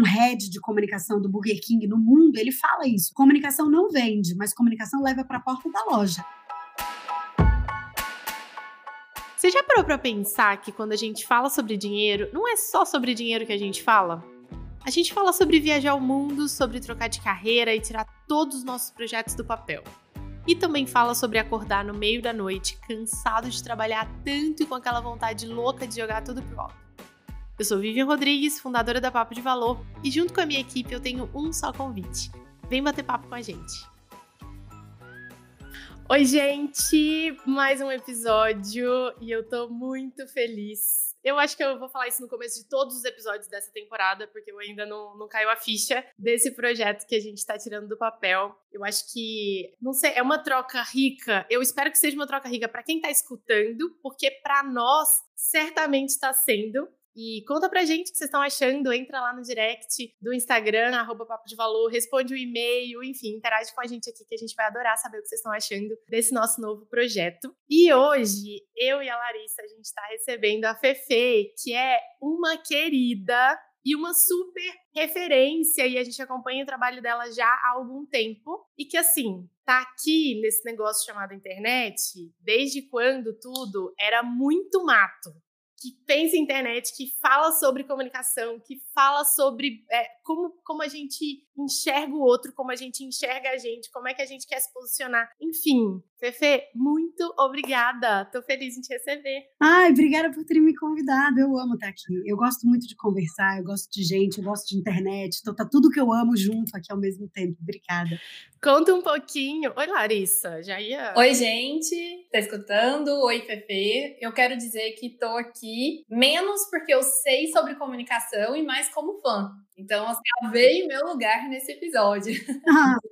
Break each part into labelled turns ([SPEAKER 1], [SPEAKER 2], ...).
[SPEAKER 1] um head de comunicação do Burger King no mundo, ele fala isso. Comunicação não vende, mas comunicação leva para a porta da loja.
[SPEAKER 2] Você já parou para pensar que quando a gente fala sobre dinheiro, não é só sobre dinheiro que a gente fala? A gente fala sobre viajar o mundo, sobre trocar de carreira e tirar todos os nossos projetos do papel. E também fala sobre acordar no meio da noite, cansado de trabalhar tanto e com aquela vontade louca de jogar tudo pro alto. Eu sou Vivian Rodrigues, fundadora da Papo de Valor, e junto com a minha equipe eu tenho um só convite. Vem bater papo com a gente. Oi, gente! Mais um episódio e eu tô muito feliz. Eu acho que eu vou falar isso no começo de todos os episódios dessa temporada, porque eu ainda não, não caiu a ficha desse projeto que a gente tá tirando do papel. Eu acho que, não sei, é uma troca rica. Eu espero que seja uma troca rica para quem tá escutando, porque para nós certamente está sendo. E conta pra gente o que vocês estão achando. Entra lá no direct do Instagram, arroba Papo de Valor, responde o um e-mail, enfim, interage com a gente aqui que a gente vai adorar saber o que vocês estão achando desse nosso novo projeto. E hoje, eu e a Larissa, a gente está recebendo a Fefe, que é uma querida e uma super referência e a gente acompanha o trabalho dela já há algum tempo e que assim tá aqui nesse negócio chamado internet desde quando tudo era muito mato que pensa em internet, que fala sobre comunicação, que fala sobre é, como, como a gente enxerga o outro, como a gente enxerga a gente, como é que a gente quer se posicionar. Enfim, Fefe, muito obrigada. Tô feliz em te receber.
[SPEAKER 1] Ai, obrigada por ter me convidado. Eu amo estar aqui. Eu gosto muito de conversar, eu gosto de gente, eu gosto de internet. Então tá tudo que eu amo junto aqui ao mesmo tempo. Obrigada.
[SPEAKER 2] Conta um pouquinho. Oi, Larissa. Já ia.
[SPEAKER 3] Oi, gente. Tá escutando? Oi, Fefe. Eu quero dizer que tô aqui menos porque eu sei sobre comunicação e mais como fã. Então, assim, eu veio meu lugar nesse episódio.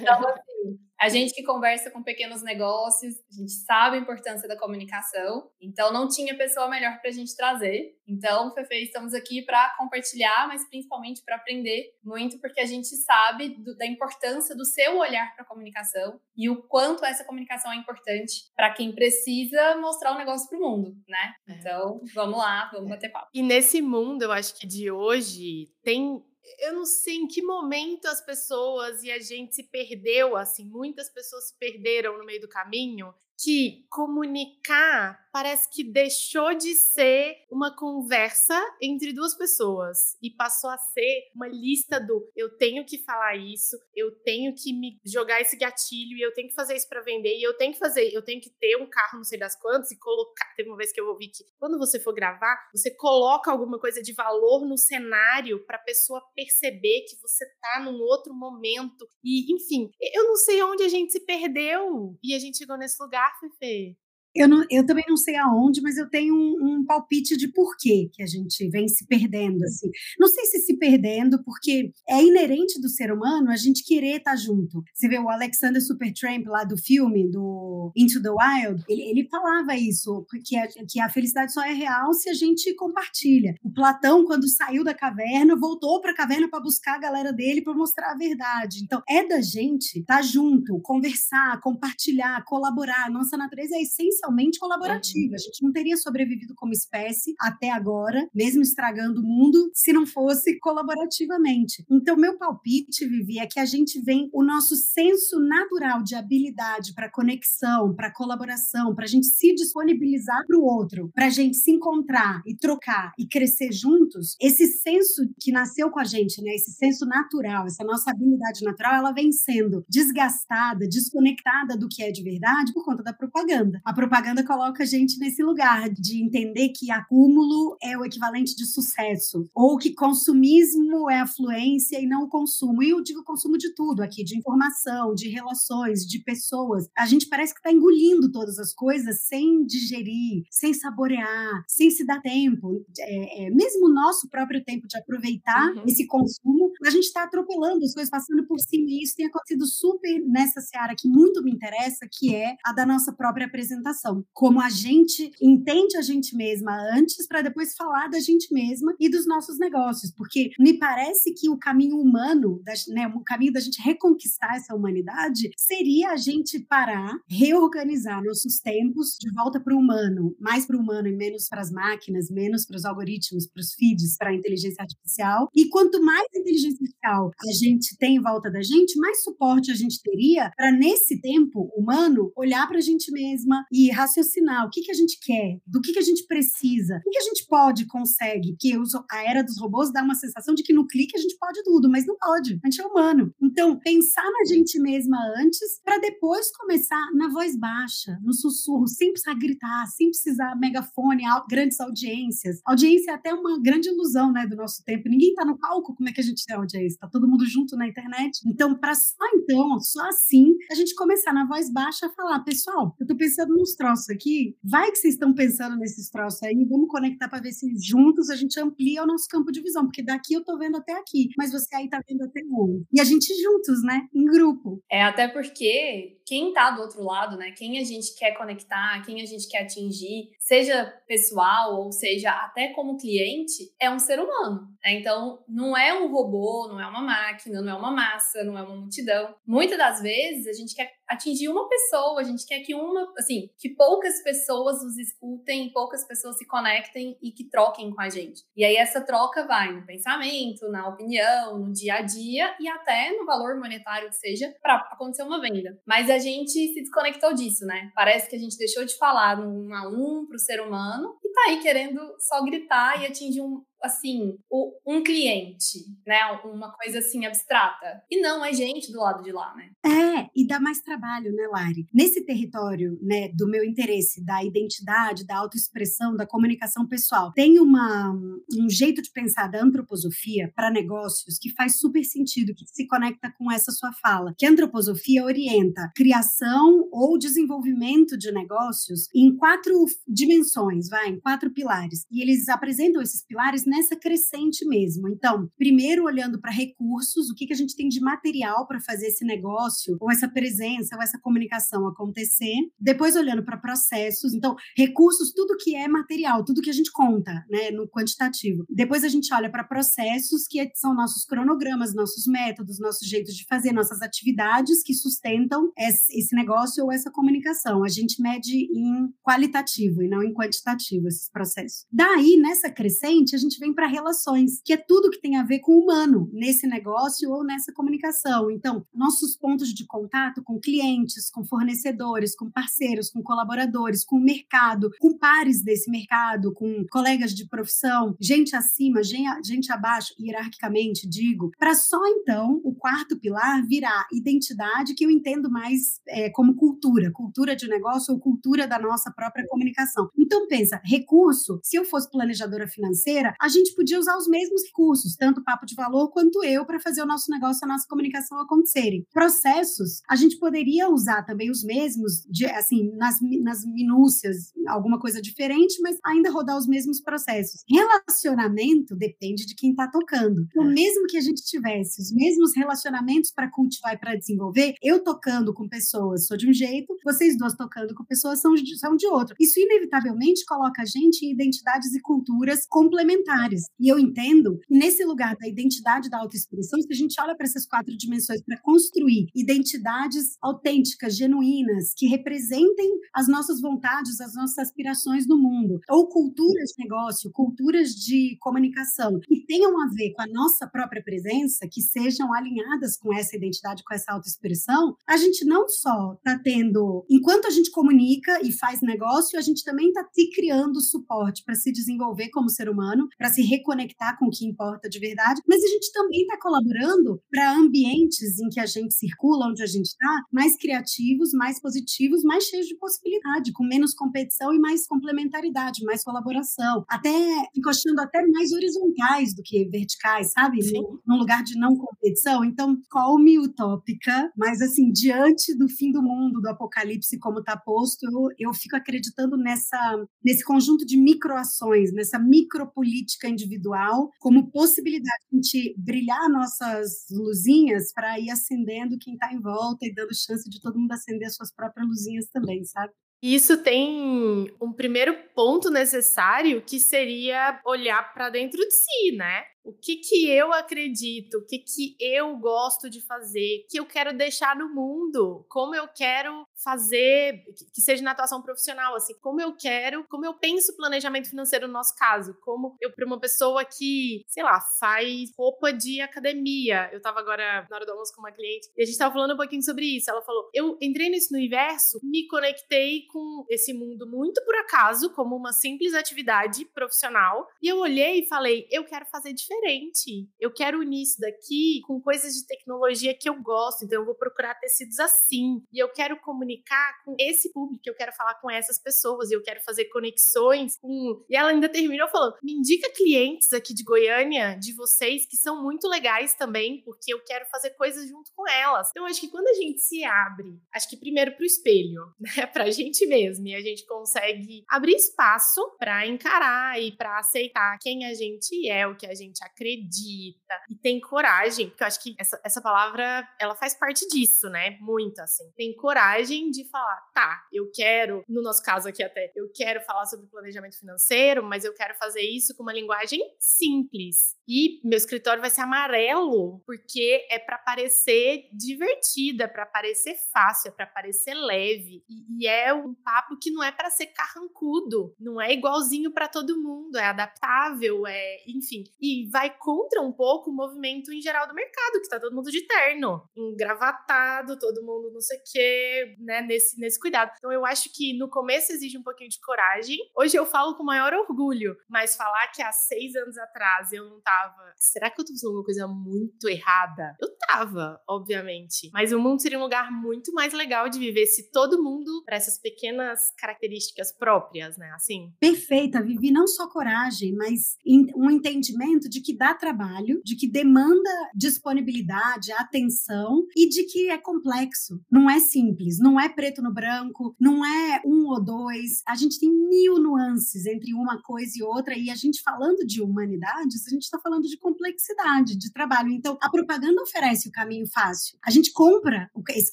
[SPEAKER 3] Então, assim, a gente que conversa com pequenos negócios, a gente sabe a importância da comunicação, então não tinha pessoa melhor para a gente trazer. Então, Fefe, estamos aqui para compartilhar, mas principalmente para aprender muito, porque a gente sabe do, da importância do seu olhar para a comunicação e o quanto essa comunicação é importante para quem precisa mostrar o negócio para o mundo, né? É. Então, vamos lá, vamos bater papo.
[SPEAKER 2] E nesse mundo, eu acho que de hoje tem eu não sei em que momento as pessoas e a gente se perdeu, assim, muitas pessoas se perderam no meio do caminho que comunicar parece que deixou de ser uma conversa entre duas pessoas e passou a ser uma lista do eu tenho que falar isso, eu tenho que me jogar esse gatilho e eu tenho que fazer isso para vender e eu tenho que fazer, eu tenho que ter um carro não sei das quantas e colocar. Teve uma vez que eu ouvi que quando você for gravar, você coloca alguma coisa de valor no cenário para a pessoa perceber que você tá num outro momento e enfim, eu não sei onde a gente se perdeu e a gente chegou nesse lugar Fefe?
[SPEAKER 1] Eu, não, eu também não sei aonde, mas eu tenho um, um palpite de porquê que a gente vem se perdendo, assim. Não sei se se perdendo, porque é inerente do ser humano a gente querer estar tá junto. Você vê o Alexander Supertramp lá do filme, do Into the Wild, ele, ele falava isso, que a, que a felicidade só é real se a gente compartilha. O Platão, quando saiu da caverna, voltou para a caverna para buscar a galera dele para mostrar a verdade. Então, é da gente estar tá junto, conversar, compartilhar, colaborar. Nossa natureza é essencial essencialmente colaborativa. A gente não teria sobrevivido como espécie até agora, mesmo estragando o mundo, se não fosse colaborativamente. Então, meu palpite, Vivi, é que a gente vem, o nosso senso natural de habilidade para conexão, para colaboração, para a gente se disponibilizar para o outro, para a gente se encontrar e trocar e crescer juntos, esse senso que nasceu com a gente, né? Esse senso natural, essa nossa habilidade natural, ela vem sendo desgastada, desconectada do que é de verdade por conta da propaganda. A propaganda coloca a gente nesse lugar de entender que acúmulo é o equivalente de sucesso, ou que consumismo é afluência e não o consumo. E eu digo consumo de tudo aqui, de informação, de relações, de pessoas. A gente parece que está engolindo todas as coisas sem digerir, sem saborear, sem se dar tempo. É, é, mesmo o nosso próprio tempo de aproveitar uhum. esse consumo, a gente está atropelando as coisas, passando por cima. E isso tem acontecido super nessa seara que muito me interessa, que é a da nossa própria apresentação comunicação, como a gente entende a gente mesma antes para depois falar da gente mesma e dos nossos negócios, porque me parece que o caminho humano, né, o caminho da gente reconquistar essa humanidade seria a gente parar, reorganizar nossos tempos de volta para o humano, mais para o humano e menos para as máquinas, menos para os algoritmos, para os feeds, para a inteligência artificial. E quanto mais inteligência artificial a gente tem em volta da gente, mais suporte a gente teria para nesse tempo humano olhar para a gente mesma e raciocinar o que que a gente quer, do que que a gente precisa, o que, a gente pode, consegue, porque a era dos robôs dá uma sensação de que no clique a gente pode tudo, mas não pode. A gente é humano. Então, pensar na gente mesma antes, para depois começar na voz baixa, no sussurro, sem precisar gritar, sem precisar megafone, grandes audiências. Audiência é até uma grande ilusão, né, do nosso tempo. Ninguém tá no palco, como é que a gente tem audiência? Tá todo mundo junto na internet. Então, para só então, só assim, a gente começar na voz baixa a falar, pessoal, eu tô pensando nos troços aqui, vai que vocês estão pensando nesses troços aí, vamos conectar para ver se juntos a gente amplia o nosso campo de visão, porque daqui eu tô vendo até aqui, mas você aí tá vendo até onde? E a gente juntos, né, em grupo.
[SPEAKER 3] É, até porque quem tá do outro lado, né, quem a gente quer conectar, quem a gente quer atingir, seja pessoal ou seja até como cliente, é um ser humano. Né? Então, não é um robô, não é uma máquina, não é uma massa, não é uma multidão. Muitas das vezes a gente quer atingir uma pessoa, a gente quer que uma, assim, que poucas pessoas nos escutem, poucas pessoas se conectem e que troquem com a gente. E aí essa troca vai no pensamento, na opinião, no dia a dia e até no valor monetário que seja para acontecer uma venda. Mas a gente se desconectou disso, né? Parece que a gente deixou de falar no um a um pro ser humano e tá aí querendo só gritar e atingir um, assim, o, um cliente, né? Uma coisa assim abstrata. E não é gente do lado de lá, né?
[SPEAKER 1] É, e dá mais trabalho, né, Lari? Nesse território, né, do meu interesse, da identidade, da autoexpressão, da comunicação pessoal, tem uma, um jeito de pensar da antroposofia para negócios que faz super sentido, que se conecta com essa sua fala. Que a antroposofia orienta criação ou desenvolvimento de negócios em quatro dimensões, vai, em quatro pilares. E eles apresentam esses pilares nessa crescente mesmo. Então, primeiro olhando para recursos, o que, que a gente tem de material para fazer esse negócio, ou essa presença, ou essa comunicação acontecer. Depois olhando para processos, então, recursos, tudo que é material, tudo que a gente conta, né, no quantitativo. Depois a gente olha para processos, que são nossos cronogramas, nossos métodos, nossos jeitos de fazer, nossas atividades que sustentam esse negócio ou essa comunicação. A gente mede em qualitativo e não em quantitativo esses processos. Daí, nessa crescente, a gente vem para relações, que é tudo que tem a ver com o humano nesse negócio ou nessa comunicação. Então, nossos pontos de contato com clientes, com fornecedores, com parceiros, com colaboradores, com o mercado, com pares desse mercado, com colegas de profissão, gente acima, gente abaixo, hierarquicamente, digo, para só então o quarto pilar virar identidade, que eu entendo mais é, como cultura, cultura de negócio ou cultura da nossa própria comunicação. Então, pensa, recurso, se eu fosse planejadora financeira, a gente podia usar os mesmos recursos, tanto o papo de valor quanto eu, para fazer o nosso negócio, a nossa comunicação acontecerem. Processos, a gente poderia usar também os mesmos, de, assim, nas, nas minúcias, alguma coisa diferente, mas ainda rodar os mesmos processos. Relacionamento depende de quem está tocando. Então, é. mesmo que a gente tivesse os mesmos relacionamentos para cultivar e para desenvolver, eu tocando com pessoas sou de um jeito, vocês duas tocando com pessoas são de, são de outro. Isso inevitavelmente coloca a gente em identidades e culturas complementares e eu entendo nesse lugar da identidade da autoexpressão, se a gente olha para essas quatro dimensões para construir identidades autênticas, genuínas, que representem as nossas vontades, as nossas aspirações no mundo, ou culturas de negócio, culturas de comunicação, que tenham a ver com a nossa própria presença, que sejam alinhadas com essa identidade, com essa autoexpressão, a gente não só está tendo, enquanto a gente comunica e faz negócio, a gente também está se criando suporte para se desenvolver como ser humano, para se reconectar com o que importa de verdade, mas a gente também está colaborando para ambientes em que a gente circula, onde a gente está, mais criativos, mais positivos, mais cheios de possibilidade, com menos competição e mais complementaridade, mais colaboração, até encostando até mais horizontais do que verticais, sabe? Sim. Num lugar de não competição. Então, call-me utópica, mas assim, diante do fim do mundo, do apocalipse como está posto, eu, eu fico acreditando nessa, nesse conjunto de microações, nessa micropolítica política individual como possibilidade de a gente brilhar nossas luzinhas para ir acendendo quem está em volta e dando chance de todo mundo acender suas próprias luzinhas também, sabe?
[SPEAKER 2] Isso tem um primeiro ponto necessário que seria olhar para dentro de si, né? O que que eu acredito, o que que eu gosto de fazer, que eu quero deixar no mundo, como eu quero fazer, que seja na atuação profissional, assim, como eu quero, como eu penso planejamento financeiro no nosso caso, como eu para uma pessoa que, sei lá, faz roupa de academia. Eu tava agora na hora do almoço com uma cliente e a gente tava falando um pouquinho sobre isso. Ela falou: "Eu entrei nesse universo, me conectei com esse mundo muito por acaso, como uma simples atividade profissional, e eu olhei e falei: eu quero fazer diferente diferente. Eu quero unir isso daqui com coisas de tecnologia que eu gosto, então eu vou procurar tecidos assim. E eu quero comunicar com esse público, eu quero falar com essas pessoas, eu quero fazer conexões com. E ela ainda terminou falando: me indica clientes aqui de Goiânia, de vocês, que são muito legais também, porque eu quero fazer coisas junto com elas. Então, acho que quando a gente se abre, acho que primeiro para o espelho, né, pra gente mesmo, e a gente consegue abrir espaço para encarar e para aceitar quem a gente é, o que a gente acredita e tem coragem, porque eu acho que essa, essa palavra, ela faz parte disso, né? Muito, assim. Tem coragem de falar, tá, eu quero, no nosso caso aqui até, eu quero falar sobre planejamento financeiro, mas eu quero fazer isso com uma linguagem simples. E meu escritório vai ser amarelo, porque é para parecer divertida, é para parecer fácil, é para parecer leve. E, e, é um papo que não é para ser carrancudo, não é igualzinho para todo mundo, é adaptável, é, enfim. E vai contra um pouco o movimento em geral do mercado, que tá todo mundo de terno, engravatado, todo mundo não sei o quê, né, nesse, nesse cuidado. Então eu acho que no começo exige um pouquinho de coragem. Hoje eu falo com maior orgulho, mas falar que há seis anos atrás eu não tava será que eu tô fazendo uma coisa muito errada? Eu tava, obviamente. Mas o mundo seria um lugar muito mais legal de viver se todo mundo para essas pequenas características próprias, né? Assim.
[SPEAKER 1] Perfeita, Vivi, não só coragem, mas um entendimento de que dá trabalho, de que demanda disponibilidade, atenção e de que é complexo. Não é simples, não é preto no branco, não é um ou dois. A gente tem mil nuances entre uma coisa e outra e a gente falando de humanidades, a gente está falando de complexidade de trabalho. Então, a propaganda oferece o caminho fácil. A gente compra esse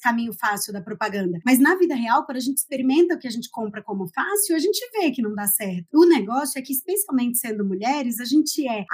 [SPEAKER 1] caminho fácil da propaganda. Mas na vida real, quando a gente experimenta o que a gente compra como fácil, a gente vê que não dá certo. O negócio é que, especialmente sendo mulheres, a gente é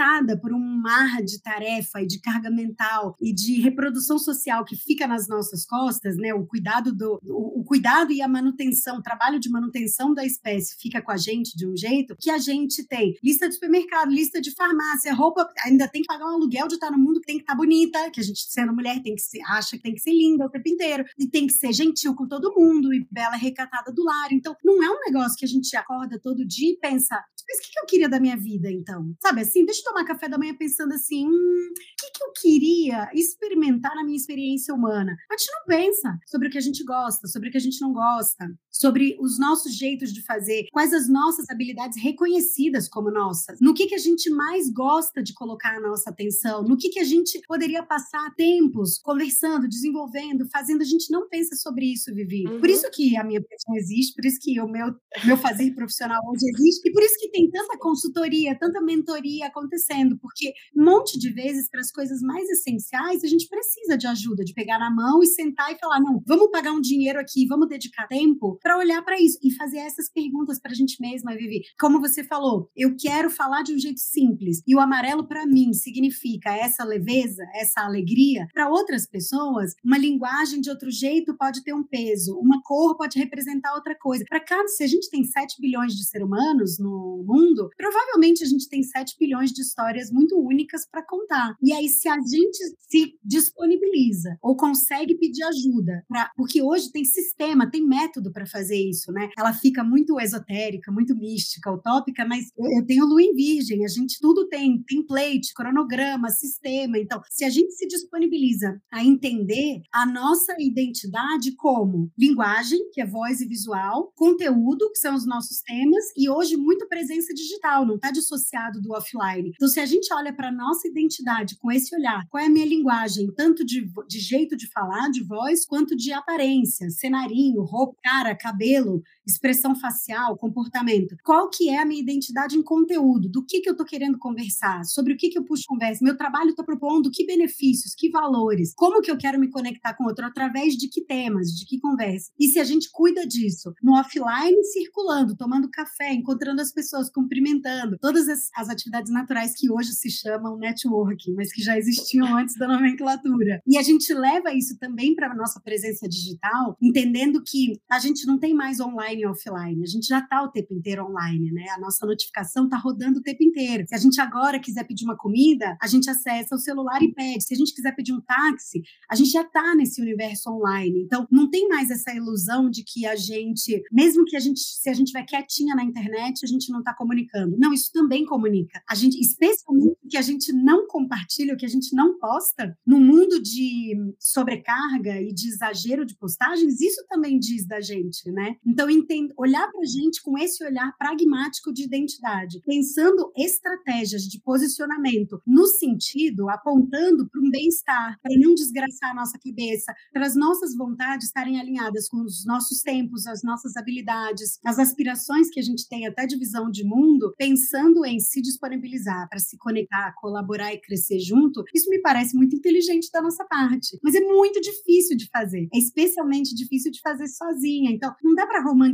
[SPEAKER 1] arrastada por um mar de tarefa e de carga mental e de reprodução social que fica nas nossas costas, né? O cuidado do o, o cuidado e a manutenção, o trabalho de manutenção da espécie fica com a gente de um jeito que a gente tem lista de supermercado, lista de farmácia, roupa ainda tem que pagar um aluguel de estar no mundo que tem que estar bonita, que a gente, sendo mulher, tem que ser, acha que tem que ser linda o tempo inteiro, e tem que ser gentil com todo mundo, e bela recatada do lar. Então, não é um negócio que a gente acorda todo dia e pensa, mas o que, que eu queria da minha vida, então? Sabe assim, deixa eu tomar café da manhã pensando assim, hum, o que, que eu queria experimentar na minha experiência humana? A gente não pensa sobre o que a gente gosta, sobre o que a gente não gosta, sobre os nossos jeitos de fazer, quais as nossas habilidades reconhecidas como nossas, no que, que a gente mais gosta gosta de colocar a nossa atenção, no que, que a gente poderia passar tempos conversando, desenvolvendo, fazendo. A gente não pensa sobre isso, Vivi. Uhum. Por isso que a minha profissão existe, por isso que o meu, meu fazer profissional hoje existe, e por isso que tem tanta consultoria, tanta mentoria acontecendo, porque um monte de vezes, para as coisas mais essenciais, a gente precisa de ajuda, de pegar na mão e sentar e falar: não, vamos pagar um dinheiro aqui, vamos dedicar tempo para olhar para isso e fazer essas perguntas para a gente mesma, Vivi. Como você falou, eu quero falar de um jeito simples, e o amarelo para mim significa essa leveza, essa alegria. Para outras pessoas, uma linguagem de outro jeito pode ter um peso, uma cor pode representar outra coisa. Para cada, se a gente tem 7 bilhões de seres humanos no mundo, provavelmente a gente tem 7 bilhões de histórias muito únicas para contar. E aí, se a gente se disponibiliza ou consegue pedir ajuda, pra, porque hoje tem sistema, tem método para fazer isso, né? Ela fica muito esotérica, muito mística, utópica, mas eu, eu tenho lua em virgem, a gente tudo tem template, cronograma, sistema. Então, se a gente se disponibiliza a entender a nossa identidade como linguagem, que é voz e visual, conteúdo, que são os nossos temas, e hoje muito presença digital, não está dissociado do offline. Então, se a gente olha para a nossa identidade com esse olhar, qual é a minha linguagem, tanto de, de jeito de falar, de voz, quanto de aparência, cenarinho, roupa, cara, cabelo, expressão facial, comportamento. Qual que é a minha identidade em conteúdo? Do que, que eu estou querendo conversar? Sobre o que, que eu puxo conversa? Meu trabalho está propondo que benefícios, que valores? Como que eu quero me conectar com outro? Através de que temas, de que conversa? E se a gente cuida disso no offline, circulando, tomando café, encontrando as pessoas, cumprimentando, todas as, as atividades naturais que hoje se chamam networking, mas que já existiam antes da nomenclatura. E a gente leva isso também para a nossa presença digital, entendendo que a gente não tem mais online e offline, a gente já está o tempo inteiro online, né? A nossa notificação está rodando o tempo inteiro. Se a gente agora quiser pedir uma comida, a gente acessa o celular e pede. Se a gente quiser pedir um táxi, a gente já está nesse universo online. Então, não tem mais essa ilusão de que a gente, mesmo que a gente, se a gente estiver quietinha na internet, a gente não está comunicando. Não, isso também comunica. A gente, especialmente que a gente não compartilha, o que a gente não posta, no mundo de sobrecarga e de exagero de postagens, isso também diz da gente, né? Então, entendo, olhar para a gente com esse olhar pragmático de identidade, pensando estratégias de posicionamento no sentido, apontando para um bem-estar, para não desgraçar a nossa cabeça, para as nossas vontades estarem alinhadas com os nossos tempos, as nossas habilidades, as aspirações que a gente tem até de visão de mundo, pensando em se disponibilizar para se conectar, colaborar e crescer junto, isso me parece muito inteligente da nossa parte. Mas é muito difícil de fazer. É especialmente difícil de fazer sozinha. Então, não dá para romantizar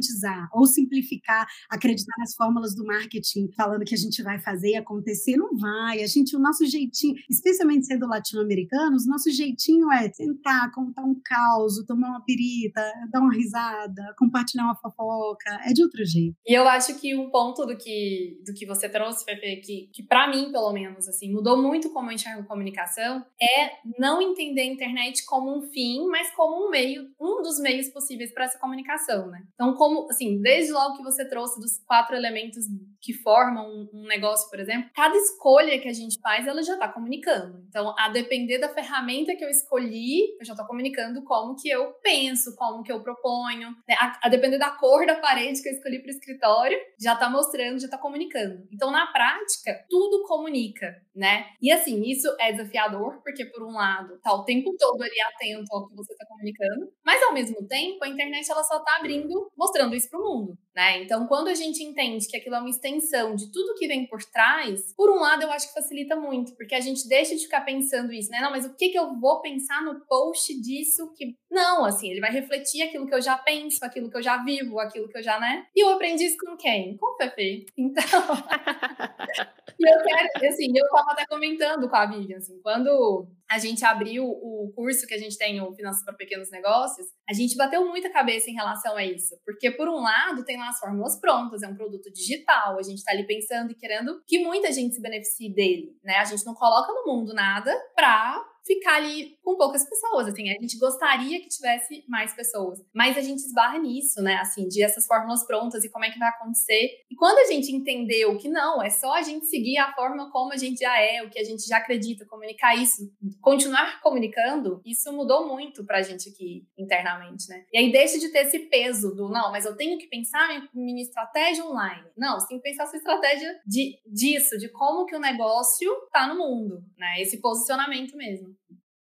[SPEAKER 1] ou simplificar, acreditar nas fórmulas do marketing, falando que a gente vai fazer e acontecer. Não vai. A gente, o nosso jeitinho, especialmente sendo latino-americanos, nosso jeitinho é sentar, contar um caos, tomar uma pirita, dar uma risada, compartilhar uma fofoca. É de outro jeito.
[SPEAKER 3] E eu acho que um ponto do que, do que você trouxe, Pepe, que, que para mim, pelo menos, assim, mudou muito como eu enxergo comunicação, é não entender a internet como um fim, mas como um meio, um dos meios possíveis para essa comunicação, né? Então, como, assim, desde logo que você trouxe dos quatro elementos que formam um, negócio, por exemplo, cada escolha que a gente faz, ela já está comunicando. Então, a depender da ferramenta que eu escolhi, eu já estou comunicando como que eu penso, como que eu proponho. Né? A, a depender da cor da parede que eu escolhi para o escritório, já está mostrando, já está comunicando. Então, na prática, tudo comunica, né? E assim, isso é desafiador, porque por um lado, tá o tempo todo ali atento ao que você está comunicando, mas ao mesmo tempo, a internet ela só está abrindo, mostrando isso para o mundo, né? Então, quando a gente entende que aquilo é uma extensão de tudo que vem por trás, por um lado, eu acho que facilita muito, porque a gente deixa de ficar pensando isso, né? Não, mas o que que eu vou pensar no post disso que não, assim, ele vai refletir aquilo que eu já penso, aquilo que eu já vivo, aquilo que eu já, né? E eu aprendi isso com quem? Com o Pepe. Então, e eu quero, assim, eu tava até comentando com a Vivian, assim, quando a gente abriu o curso que a gente tem, o Finanças para Pequenos Negócios, a gente bateu muita cabeça em relação a isso. Porque, por um lado, tem lá as fórmulas prontas, é um produto digital, a gente está ali pensando e querendo que muita gente se beneficie dele, né? A gente não coloca no mundo nada para ficar ali com poucas pessoas, assim, a gente gostaria que tivesse mais pessoas, mas a gente esbarra nisso, né, assim, de essas fórmulas prontas e como é que vai acontecer. E quando a gente entendeu que não, é só a gente seguir a forma como a gente já é, o que a gente já acredita, comunicar isso, continuar comunicando, isso mudou muito pra gente aqui internamente, né? E aí deixa de ter esse peso do, não, mas eu tenho que pensar em minha estratégia online. Não, você tem que pensar sua estratégia de, disso, de como que o negócio tá no mundo, né? Esse posicionamento mesmo.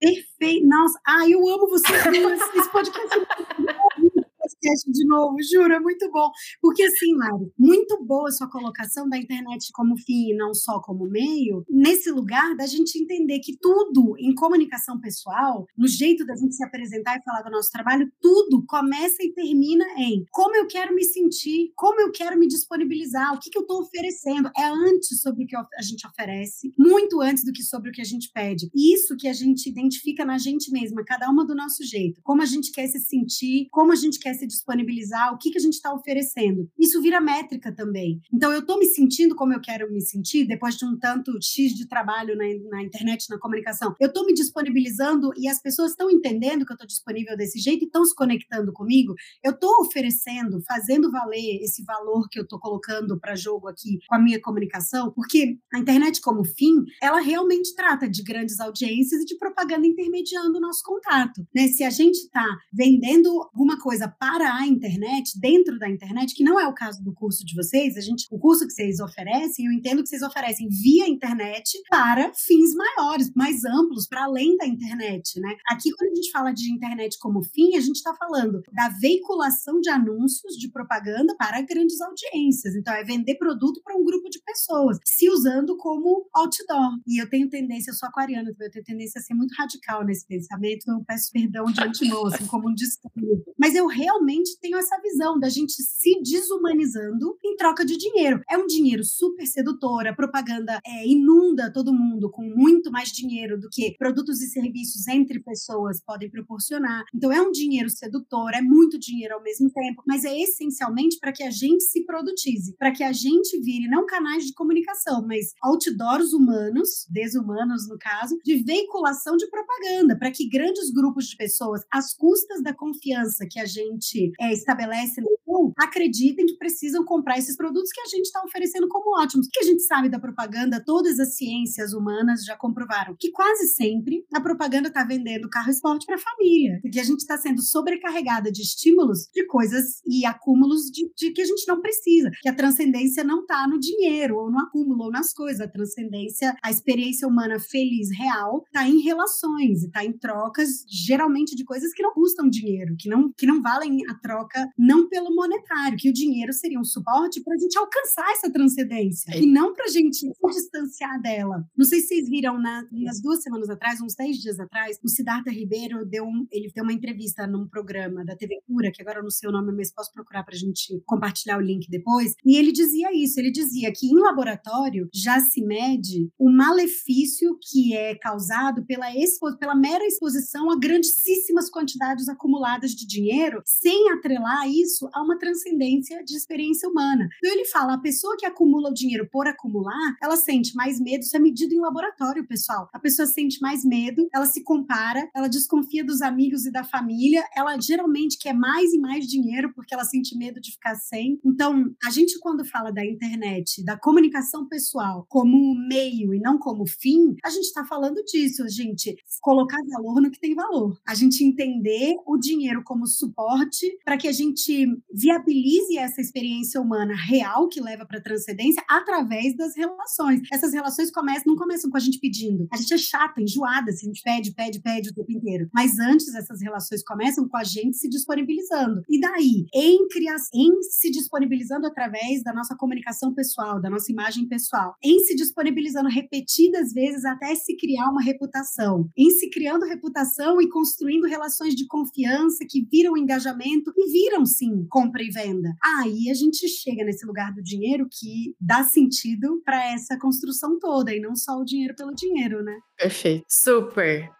[SPEAKER 1] Perfeito. Nossa, ai, eu amo você. Esse podcast podcast de novo, juro, é muito bom. Porque assim, Mari, muito boa sua colocação da internet como fim e não só como meio, nesse lugar da gente entender que tudo em comunicação pessoal, no jeito da gente se apresentar e falar do nosso trabalho, tudo começa e termina em como eu quero me sentir, como eu quero me disponibilizar, o que, que eu estou oferecendo. É antes sobre o que a gente oferece, muito antes do que sobre o que a gente pede. Isso que a gente identifica na gente mesma, cada uma do nosso jeito. Como a gente quer se sentir, como a gente quer se disponibilizar, o que, que a gente está oferecendo. Isso vira métrica também. Então, eu estou me sentindo como eu quero me sentir, depois de um tanto X de trabalho na, na internet, na comunicação. Eu estou me disponibilizando e as pessoas estão entendendo que eu estou disponível desse jeito e estão se conectando comigo. Eu estou oferecendo, fazendo valer esse valor que eu estou colocando para jogo aqui com a minha comunicação, porque a internet, como fim, ela realmente trata de grandes audiências e de propaganda intermediando o nosso contato. Né? Se a gente está vendendo alguma coisa para para a internet, dentro da internet, que não é o caso do curso de vocês, a gente, o curso que vocês oferecem, eu entendo que vocês oferecem via internet para fins maiores, mais amplos, para além da internet, né? Aqui, quando a gente fala de internet como fim, a gente está falando da veiculação de anúncios, de propaganda para grandes audiências. Então, é vender produto para um grupo de pessoas, se usando como outdoor. E eu tenho tendência, eu sou aquariana, eu tenho tendência a ser muito radical nesse pensamento, eu peço perdão de antemão, assim, como um distúrbio. Mas eu realmente tenho essa visão da gente se desumanizando em troca de dinheiro. É um dinheiro super sedutor, a propaganda é, inunda todo mundo com muito mais dinheiro do que produtos e serviços entre pessoas podem proporcionar. Então é um dinheiro sedutor, é muito dinheiro ao mesmo tempo, mas é essencialmente para que a gente se produtize, para que a gente vire não canais de comunicação, mas outdoors humanos, desumanos no caso, de veiculação de propaganda, para que grandes grupos de pessoas, às custas da confiança que a gente é, estabelece pool, acreditem que precisam comprar esses produtos que a gente está oferecendo como ótimos. O que a gente sabe da propaganda, todas as ciências humanas já comprovaram que quase sempre a propaganda está vendendo carro esporte para família, porque a gente está sendo sobrecarregada de estímulos, de coisas e acúmulos de, de que a gente não precisa, que a transcendência não está no dinheiro ou no acúmulo ou nas coisas, a transcendência, a experiência humana feliz, real, está em relações está em trocas, geralmente de coisas que não custam dinheiro, que não, que não valem a troca, não pelo monetário, que o dinheiro seria um suporte para a gente alcançar essa transcendência é. e não para a gente se distanciar dela. Não sei se vocês viram na, nas duas semanas atrás, uns dez dias atrás, o Siddhartha Ribeiro deu um, ele deu uma entrevista num programa da TV Cura, que agora eu não sei o nome, mas posso procurar para a gente compartilhar o link depois. E ele dizia isso, ele dizia que em laboratório já se mede o malefício que é causado pela, expo, pela mera exposição a grandíssimas quantidades acumuladas de dinheiro, sem atrelar isso a uma transcendência de experiência humana. Então ele fala, a pessoa que acumula o dinheiro por acumular, ela sente mais medo, isso é medido em laboratório, pessoal. A pessoa sente mais medo, ela se compara, ela desconfia dos amigos e da família, ela geralmente quer mais e mais dinheiro porque ela sente medo de ficar sem. Então, a gente quando fala da internet, da comunicação pessoal como meio e não como fim, a gente está falando disso, gente, colocar valor no que tem valor. A gente entender o dinheiro como suporte para que a gente viabilize essa experiência humana real que leva para a transcendência através das relações. Essas relações começam, não começam com a gente pedindo. A gente é chata, enjoada, assim, a gente pede, pede, pede o tempo inteiro. Mas antes essas relações começam com a gente se disponibilizando. E daí, em, criar, em se disponibilizando através da nossa comunicação pessoal, da nossa imagem pessoal, em se disponibilizando repetidas vezes até se criar uma reputação, em se criando reputação e construindo relações de confiança que viram engajamento e viram sim compra e venda. Aí a gente chega nesse lugar do dinheiro que dá sentido para essa construção toda e não só o dinheiro pelo dinheiro, né?
[SPEAKER 2] Perfeito. Super.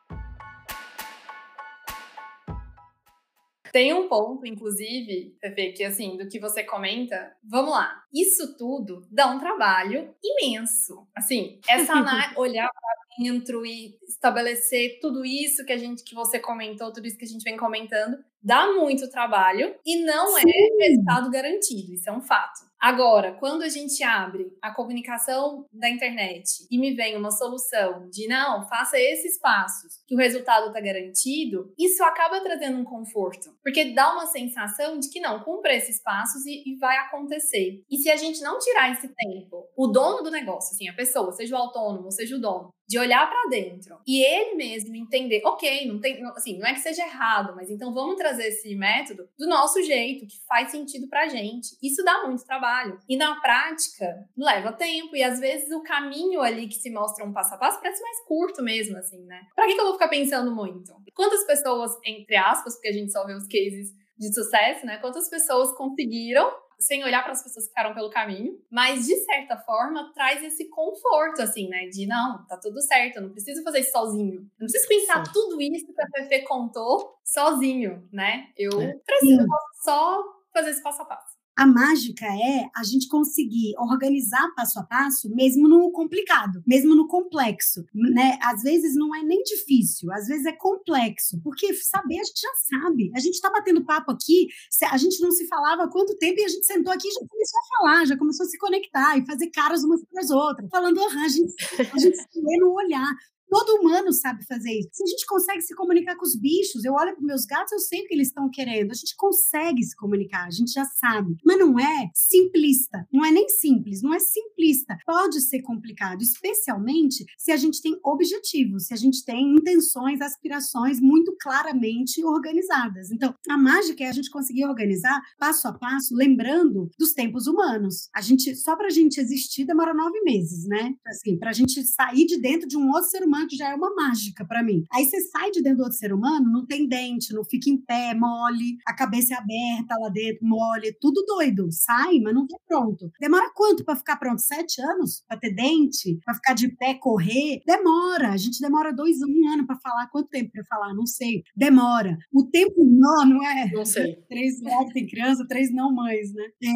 [SPEAKER 3] Tem um ponto, inclusive, Pepe, que assim, do que você comenta, vamos lá. Isso tudo dá um trabalho imenso. Assim, essa olhar para dentro e estabelecer tudo isso que a gente que você comentou, tudo isso que a gente vem comentando, dá muito trabalho e não é Sim. é resultado garantido, isso é um fato. Agora, quando a gente abre a comunicação da internet e me vem uma solução de não, faça esses passos, que o resultado está garantido, isso acaba trazendo um conforto, porque dá uma sensação de que não, cumpra esses passos e, e vai acontecer. E se a gente não tirar esse tempo, o dono do negócio, assim, a pessoa, seja o autônomo, seja o dono, de olhar para dentro e ele mesmo entender, ok, não tem, assim, não é que seja errado, mas então vamos trazer esse método do nosso jeito, que faz sentido pra gente. Isso dá muito trabalho. E na prática, leva tempo e às vezes o caminho ali que se mostra um passo a passo parece mais curto mesmo, assim, né? Pra que, que eu vou ficar pensando muito? Quantas pessoas, entre aspas, porque a gente só vê os cases de sucesso, né? Quantas pessoas conseguiram sem olhar para as pessoas que ficaram pelo caminho, mas de certa forma traz esse conforto, assim, né? De não, tá tudo certo, eu não preciso fazer isso sozinho. Não preciso pensar Sim. tudo isso que a Fefe contou sozinho, né? Eu é. preciso só fazer esse passo a passo.
[SPEAKER 1] A mágica é a gente conseguir organizar passo a passo, mesmo no complicado, mesmo no complexo, né? Às vezes não é nem difícil, às vezes é complexo, porque saber a gente já sabe. A gente está batendo papo aqui, a gente não se falava há quanto tempo e a gente sentou aqui e já começou a falar, já começou a se conectar e fazer caras umas para as outras, falando, ah, a gente, a gente se vê no olhar. Todo humano sabe fazer isso. Se a gente consegue se comunicar com os bichos, eu olho para meus gatos, eu sei o que eles estão querendo. A gente consegue se comunicar, a gente já sabe. Mas não é simplista, não é nem simples, não é simplista. Pode ser complicado, especialmente se a gente tem objetivos, se a gente tem intenções, aspirações muito claramente organizadas. Então, a mágica é a gente conseguir organizar passo a passo, lembrando dos tempos humanos. A gente, só para a gente existir, demora nove meses, né? Assim, para a gente sair de dentro de um outro ser humano, que já é uma mágica para mim. Aí você sai de dentro do outro ser humano, não tem dente, não fica em pé, mole, a cabeça é aberta lá dentro, mole, tudo doido. Sai, mas não tá pronto. Demora quanto para ficar pronto? Sete anos? Para ter dente? Para ficar de pé, correr? Demora. A gente demora dois, um ano para falar. Quanto tempo para falar? Não sei. Demora. O tempo não é?
[SPEAKER 2] Não sei.
[SPEAKER 1] Três mães tem criança, três não mães, né? É,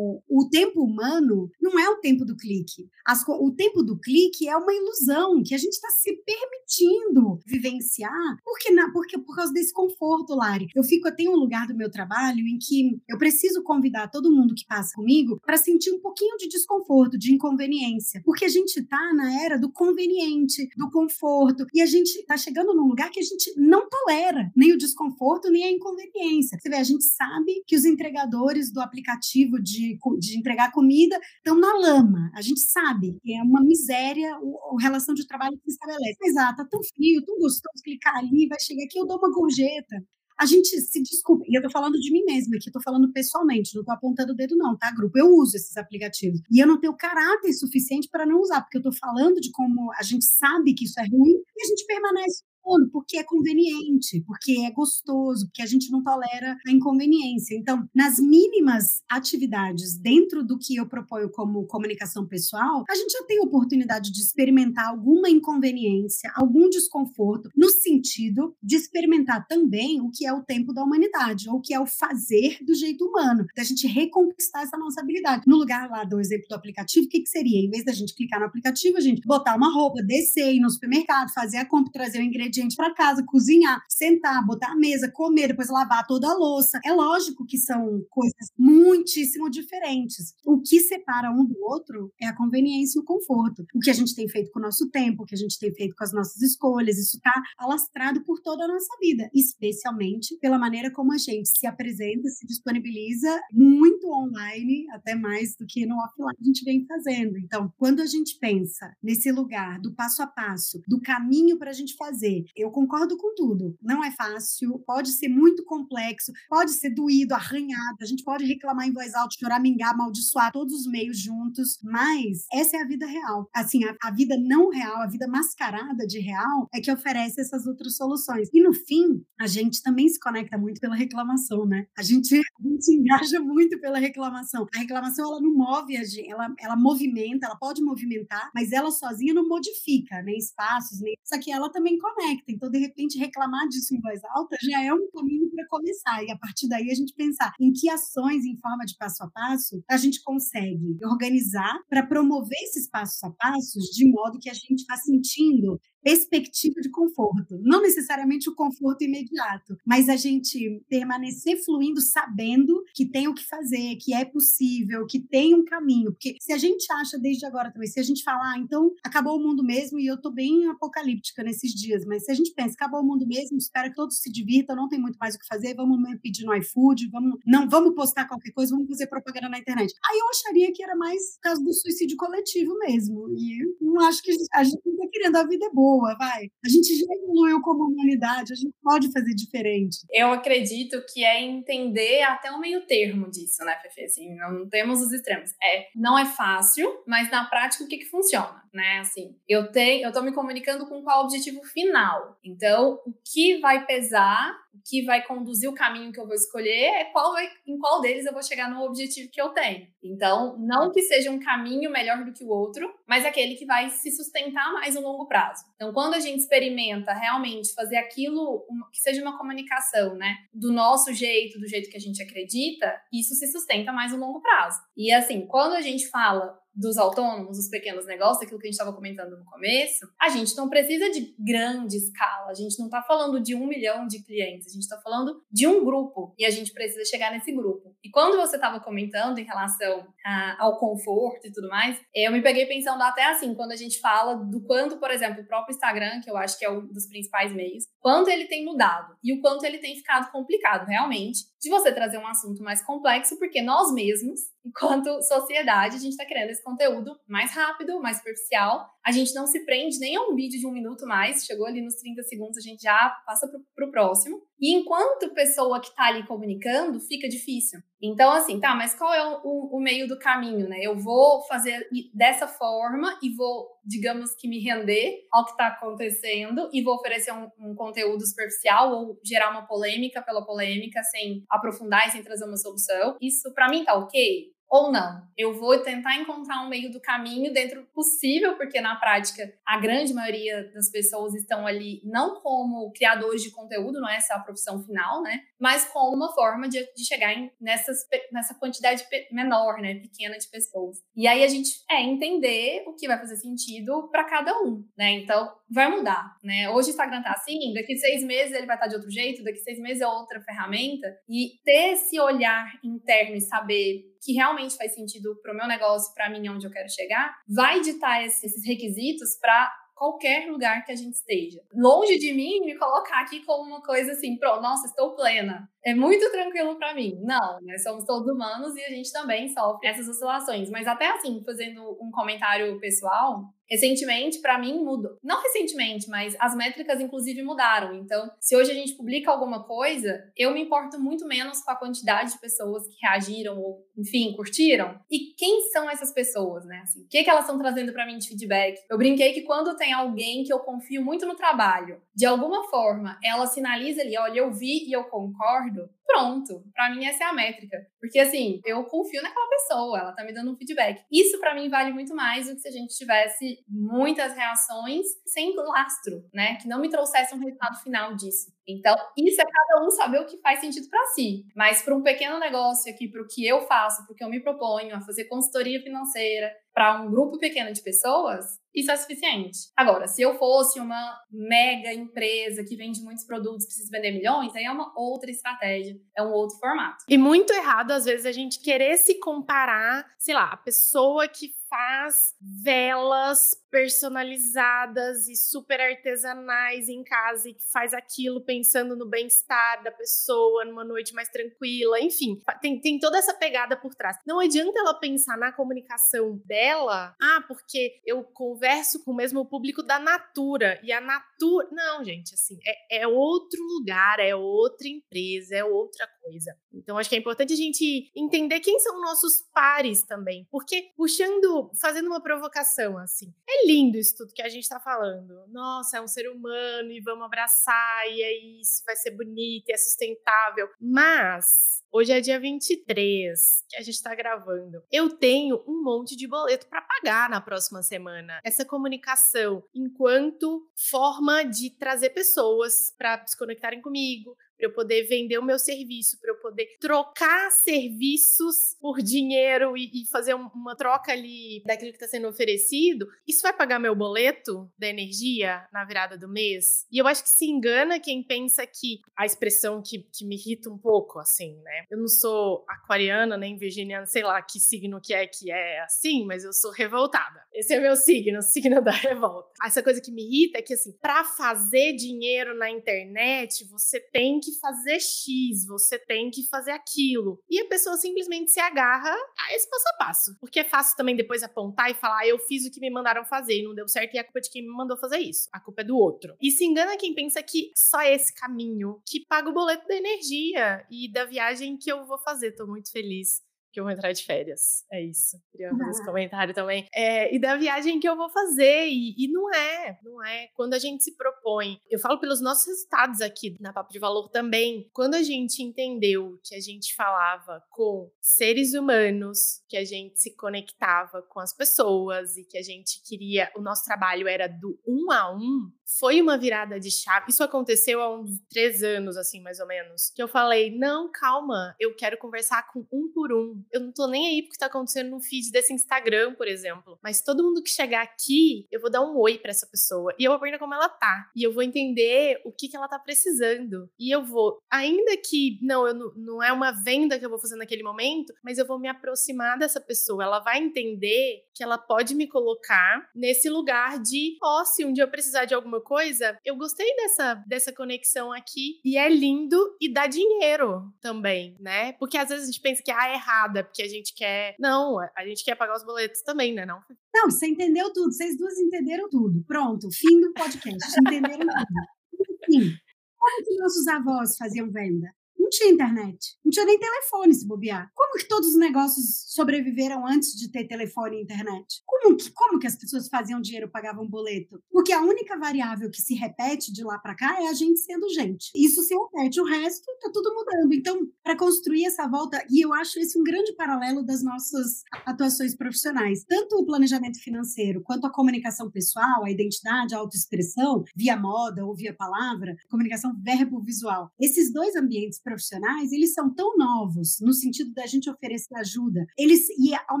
[SPEAKER 1] o tempo humano não é o tempo do clique. As, o tempo do clique é uma ilusão que a gente está se permitindo vivenciar porque, na, porque por causa desse conforto, Lari. Eu fico, tenho um lugar do meu trabalho em que eu preciso convidar todo mundo que passa comigo para sentir um pouquinho de desconforto, de inconveniência. Porque a gente está na era do conveniente, do conforto, e a gente está chegando num lugar que a gente não tolera nem o desconforto, nem a inconveniência. Você vê, a gente sabe que os entregadores do aplicativo de, de entregar comida estão na lama. A gente sabe é uma miséria a relação de trabalho que se estabelece. Exato, tá tão frio, tão gostoso clicar ali, vai chegar aqui, eu dou uma gorjeta a gente se desculpa, e eu tô falando de mim mesma aqui, tô falando pessoalmente, não tô apontando o dedo não, tá, grupo? Eu uso esses aplicativos. E eu não tenho caráter suficiente para não usar, porque eu tô falando de como a gente sabe que isso é ruim e a gente permanece porque é conveniente, porque é gostoso, porque a gente não tolera a inconveniência. Então, nas mínimas atividades dentro do que eu proponho como comunicação pessoal, a gente já tem oportunidade de experimentar alguma inconveniência, algum desconforto, no sentido de experimentar também o que é o tempo da humanidade, ou o que é o fazer do jeito humano, da gente reconquistar essa nossa habilidade. No lugar lá do exemplo do aplicativo, o que, que seria? Em vez da gente clicar no aplicativo, a gente botar uma roupa, descer, ir no supermercado, fazer a compra, trazer o ingrediente ingrediente para casa, cozinhar, sentar, botar a mesa, comer, depois lavar toda a louça. É lógico que são coisas muitíssimo diferentes. O que separa um do outro é a conveniência e o conforto. O que a gente tem feito com o nosso tempo, o que a gente tem feito com as nossas escolhas, isso está alastrado por toda a nossa vida, especialmente pela maneira como a gente se apresenta, se disponibiliza muito online, até mais do que no offline a gente vem fazendo. Então, quando a gente pensa nesse lugar do passo a passo, do caminho para a gente fazer, eu concordo com tudo. Não é fácil, pode ser muito complexo, pode ser doído, arranhado, a gente pode reclamar em voz alta, chorar, mingar, amaldiçoar todos os meios juntos, mas essa é a vida real. Assim, a, a vida não real, a vida mascarada de real é que oferece essas outras soluções. E no fim, a gente também se conecta muito pela reclamação, né? A gente, a gente se engaja muito pela reclamação. A reclamação, ela não move a gente, ela, ela movimenta, ela pode movimentar, mas ela sozinha não modifica nem espaços, nem. Só que ela também conecta conecta. Então, de repente, reclamar disso em voz alta já é um caminho para começar. E a partir daí a gente pensar em que ações em forma de passo a passo a gente consegue organizar para promover esses passos a passos de modo que a gente vá sentindo perspectiva de conforto. Não necessariamente o conforto imediato, mas a gente permanecer fluindo sabendo que tem o que fazer, que é possível, que tem um caminho. Porque se a gente acha desde agora também, se a gente falar, ah, então acabou o mundo mesmo, e eu tô bem apocalíptica nesses dias, mas se a gente pensa, acabou o mundo mesmo, espera que todos se divirtam, não tem muito mais o que fazer, vamos pedir no iFood, vamos, não vamos postar qualquer coisa, vamos fazer propaganda na internet. Aí eu acharia que era mais caso do suicídio coletivo mesmo. E não acho que a gente não tá querendo, a vida é boa boa, vai. A gente já evoluiu como humanidade, a gente pode fazer diferente.
[SPEAKER 3] Eu acredito que é entender até o meio termo disso, né, Fefe? Assim, não temos os extremos. É, não é fácil, mas na prática o que que funciona, né? Assim, eu tenho, eu tô me comunicando com qual objetivo final. Então, o que vai pesar que vai conduzir o caminho que eu vou escolher é qual vai, em qual deles eu vou chegar no objetivo que eu tenho. Então, não que seja um caminho melhor do que o outro, mas aquele que vai se sustentar mais no longo prazo. Então, quando a gente experimenta realmente fazer aquilo que seja uma comunicação, né, do nosso jeito, do jeito que a gente acredita, isso se sustenta mais no longo prazo. E assim, quando a gente fala dos autônomos, dos pequenos negócios, aquilo que a gente estava comentando no começo, a gente não precisa de grande escala, a gente não está falando de um milhão de clientes, a gente está falando de um grupo e a gente precisa chegar nesse grupo. E quando você estava comentando em relação a, ao conforto e tudo mais, eu me peguei pensando até assim, quando a gente fala do quanto, por exemplo, o próprio Instagram, que eu acho que é um dos principais meios, quanto ele tem mudado e o quanto ele tem ficado complicado realmente de você trazer um assunto mais complexo, porque nós mesmos enquanto sociedade, a gente está querendo esse conteúdo mais rápido, mais superficial. A gente não se prende nem a um vídeo de um minuto mais, chegou ali nos 30 segundos, a gente já passa para o próximo. E enquanto pessoa que está ali comunicando, fica difícil. Então, assim, tá, mas qual é o, o, meio do caminho, né? Eu vou fazer dessa forma e vou, digamos que, me render ao que está acontecendo e vou oferecer um, um, conteúdo superficial ou gerar uma polêmica pela polêmica sem aprofundar e sem trazer uma solução. Isso, para mim, tá ok? Ou não. Eu vou tentar encontrar um meio do caminho dentro do possível, porque na prática a grande maioria das pessoas estão ali não como criadores de conteúdo, não é essa a profissão final, né? Mas como uma forma de, de chegar em, nessas, nessa quantidade menor, né? Pequena de pessoas. E aí a gente é entender o que vai fazer sentido para cada um, né? Então vai mudar, né? Hoje o Instagram tá assim, daqui seis meses ele vai estar tá de outro jeito, daqui seis meses é outra ferramenta. E ter esse olhar interno e saber que realmente faz sentido para o meu negócio, para mim, onde eu quero chegar, vai ditar esses requisitos para qualquer lugar que a gente esteja. Longe de mim me colocar aqui como uma coisa assim, pronto, nossa, estou plena. É muito tranquilo para mim. Não, nós somos todos humanos e a gente também sofre essas oscilações. Mas até assim, fazendo um comentário pessoal, Recentemente, para mim, mudou. Não recentemente, mas as métricas, inclusive, mudaram. Então, se hoje a gente publica alguma coisa, eu me importo muito menos com a quantidade de pessoas que reagiram ou, enfim, curtiram. E quem são essas pessoas, né? Assim, o que, que elas estão trazendo para mim de feedback? Eu brinquei que quando tem alguém que eu confio muito no trabalho, de alguma forma, ela sinaliza ali, olha, eu vi e eu concordo, Ricardo. Pronto. Para mim essa é a métrica, porque assim, eu confio naquela pessoa, ela tá me dando um feedback. Isso para mim vale muito mais do que se a gente tivesse muitas reações sem lastro, né, que não me trouxesse um resultado final disso. Então, isso é cada um saber o que faz sentido para si. Mas para um pequeno negócio aqui, para o que eu faço, porque eu me proponho a fazer consultoria financeira para um grupo pequeno de pessoas, isso é suficiente. Agora, se eu fosse uma mega empresa que vende muitos produtos, precisa vender milhões, aí é uma outra estratégia, é um outro formato.
[SPEAKER 2] E muito errado, às vezes, a gente querer se comparar, sei lá, a pessoa que faz velas personalizadas e super artesanais em casa e que faz aquilo pensando no bem-estar da pessoa, numa noite mais tranquila, enfim, tem, tem toda essa pegada por trás. Não adianta ela pensar na comunicação dela, ah, porque eu converso com o mesmo público da Natura e a Natura. Não, gente, assim, é, é outro lugar, é outra empresa, é outra coisa. Então, acho que é importante a gente entender quem são nossos pares também, porque puxando, fazendo uma provocação assim, é lindo isso tudo que a gente tá falando. Nossa, é um ser humano e vamos abraçar, e é isso, vai ser bonito, e é sustentável. Mas hoje é dia 23 que a gente tá gravando. Eu tenho um monte de boleto para pagar na próxima semana. Essa comunicação enquanto forma de trazer pessoas para se conectarem comigo, para eu poder vender o meu serviço, para eu poder trocar serviços por dinheiro e, e fazer uma troca ali daquilo que está sendo oferecido, isso vai pagar meu boleto da energia na virada do mês? E eu acho que se engana quem pensa que a expressão que, que me irrita um pouco, assim, né? Eu não sou aquariana nem virginiana, sei lá que signo que é que é assim, mas eu sou revoltada. Esse é meu signo, o signo da revolta. Essa coisa que me irrita é que, assim, para fazer dinheiro na internet, você tem que fazer X, você tem que fazer aquilo. E a pessoa simplesmente se agarra a esse passo a passo. Porque é fácil também depois apontar e falar, ah, eu fiz o que me mandaram fazer e não deu certo e a culpa é de quem me mandou fazer isso. A culpa é do outro. E se engana quem pensa que só esse caminho que paga o boleto da energia e da viagem que eu vou fazer. Tô muito feliz que eu vou entrar de férias. É isso. Queria fazer esse comentário também. É, e da viagem que eu vou fazer. E, e, não é, não é. Quando a gente se propõe, eu falo pelos nossos resultados aqui na Papo de Valor também. Quando a gente entendeu que a gente falava com seres humanos, que a gente se conectava com as pessoas e que a gente queria, o nosso trabalho era do um a um, foi uma virada de chave. Isso aconteceu há uns três anos, assim, mais ou menos. Que eu falei: não, calma, eu quero conversar com um por um. Eu não tô nem aí porque tá acontecendo no feed desse Instagram, por exemplo. Mas todo mundo que chegar aqui, eu vou dar um oi para essa pessoa. E eu vou perguntar como ela tá. E eu vou entender o que, que ela tá precisando. E eu vou, ainda que não, eu não, não é uma venda que eu vou fazer naquele momento, mas eu vou me aproximar dessa pessoa. Ela vai entender que ela pode me colocar nesse lugar de, ó, oh, se um dia eu precisar de alguma coisa, eu gostei dessa, dessa conexão aqui e é lindo e dá dinheiro também, né? Porque às vezes a gente pensa que ah, é errada, porque a gente quer. Não, a gente quer pagar os boletos também, né? Não?
[SPEAKER 1] Não, você entendeu tudo, vocês duas entenderam tudo. Pronto, fim do podcast. Entenderam tudo. Enfim, como que nossos avós faziam venda? Não tinha internet, não tinha nem telefone se bobear. Como que todos os negócios sobreviveram antes de ter telefone e internet? Como que, como que as pessoas faziam dinheiro, pagavam boleto? Porque a única variável que se repete de lá para cá é a gente sendo gente. Isso se repete, o resto tá tudo mudando. Então, para construir essa volta, e eu acho esse um grande paralelo das nossas atuações profissionais, tanto o planejamento financeiro quanto a comunicação pessoal, a identidade, a autoexpressão, via moda ou via palavra, comunicação verbo-visual. Esses dois ambientes profissionais, eles são tão novos, no sentido da gente oferecer ajuda, eles, e ao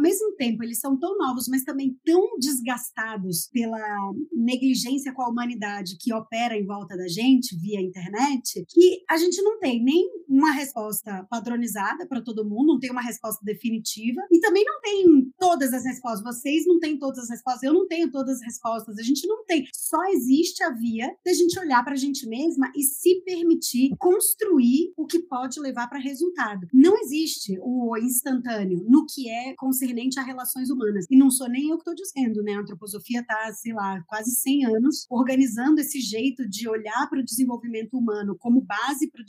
[SPEAKER 1] mesmo tempo, eles são tão novos, mas também tão desgastados pela negligência com a humanidade que opera em volta da gente via internet, que a gente não tem nem uma resposta padronizada para todo mundo, não tem uma resposta definitiva, e também não tem todas as respostas. Vocês não têm todas as respostas, eu não tenho todas as respostas, a gente não tem. Só existe a via da gente olhar para a gente mesma e se permitir construir o que pode levar para resultado. Não existe o instantâneo no que é concernente a relações humanas. E não sou nem eu que estou dizendo, né? A antroposofia está, sei lá, quase 100 anos organizando esse jeito de olhar para o desenvolvimento humano como base para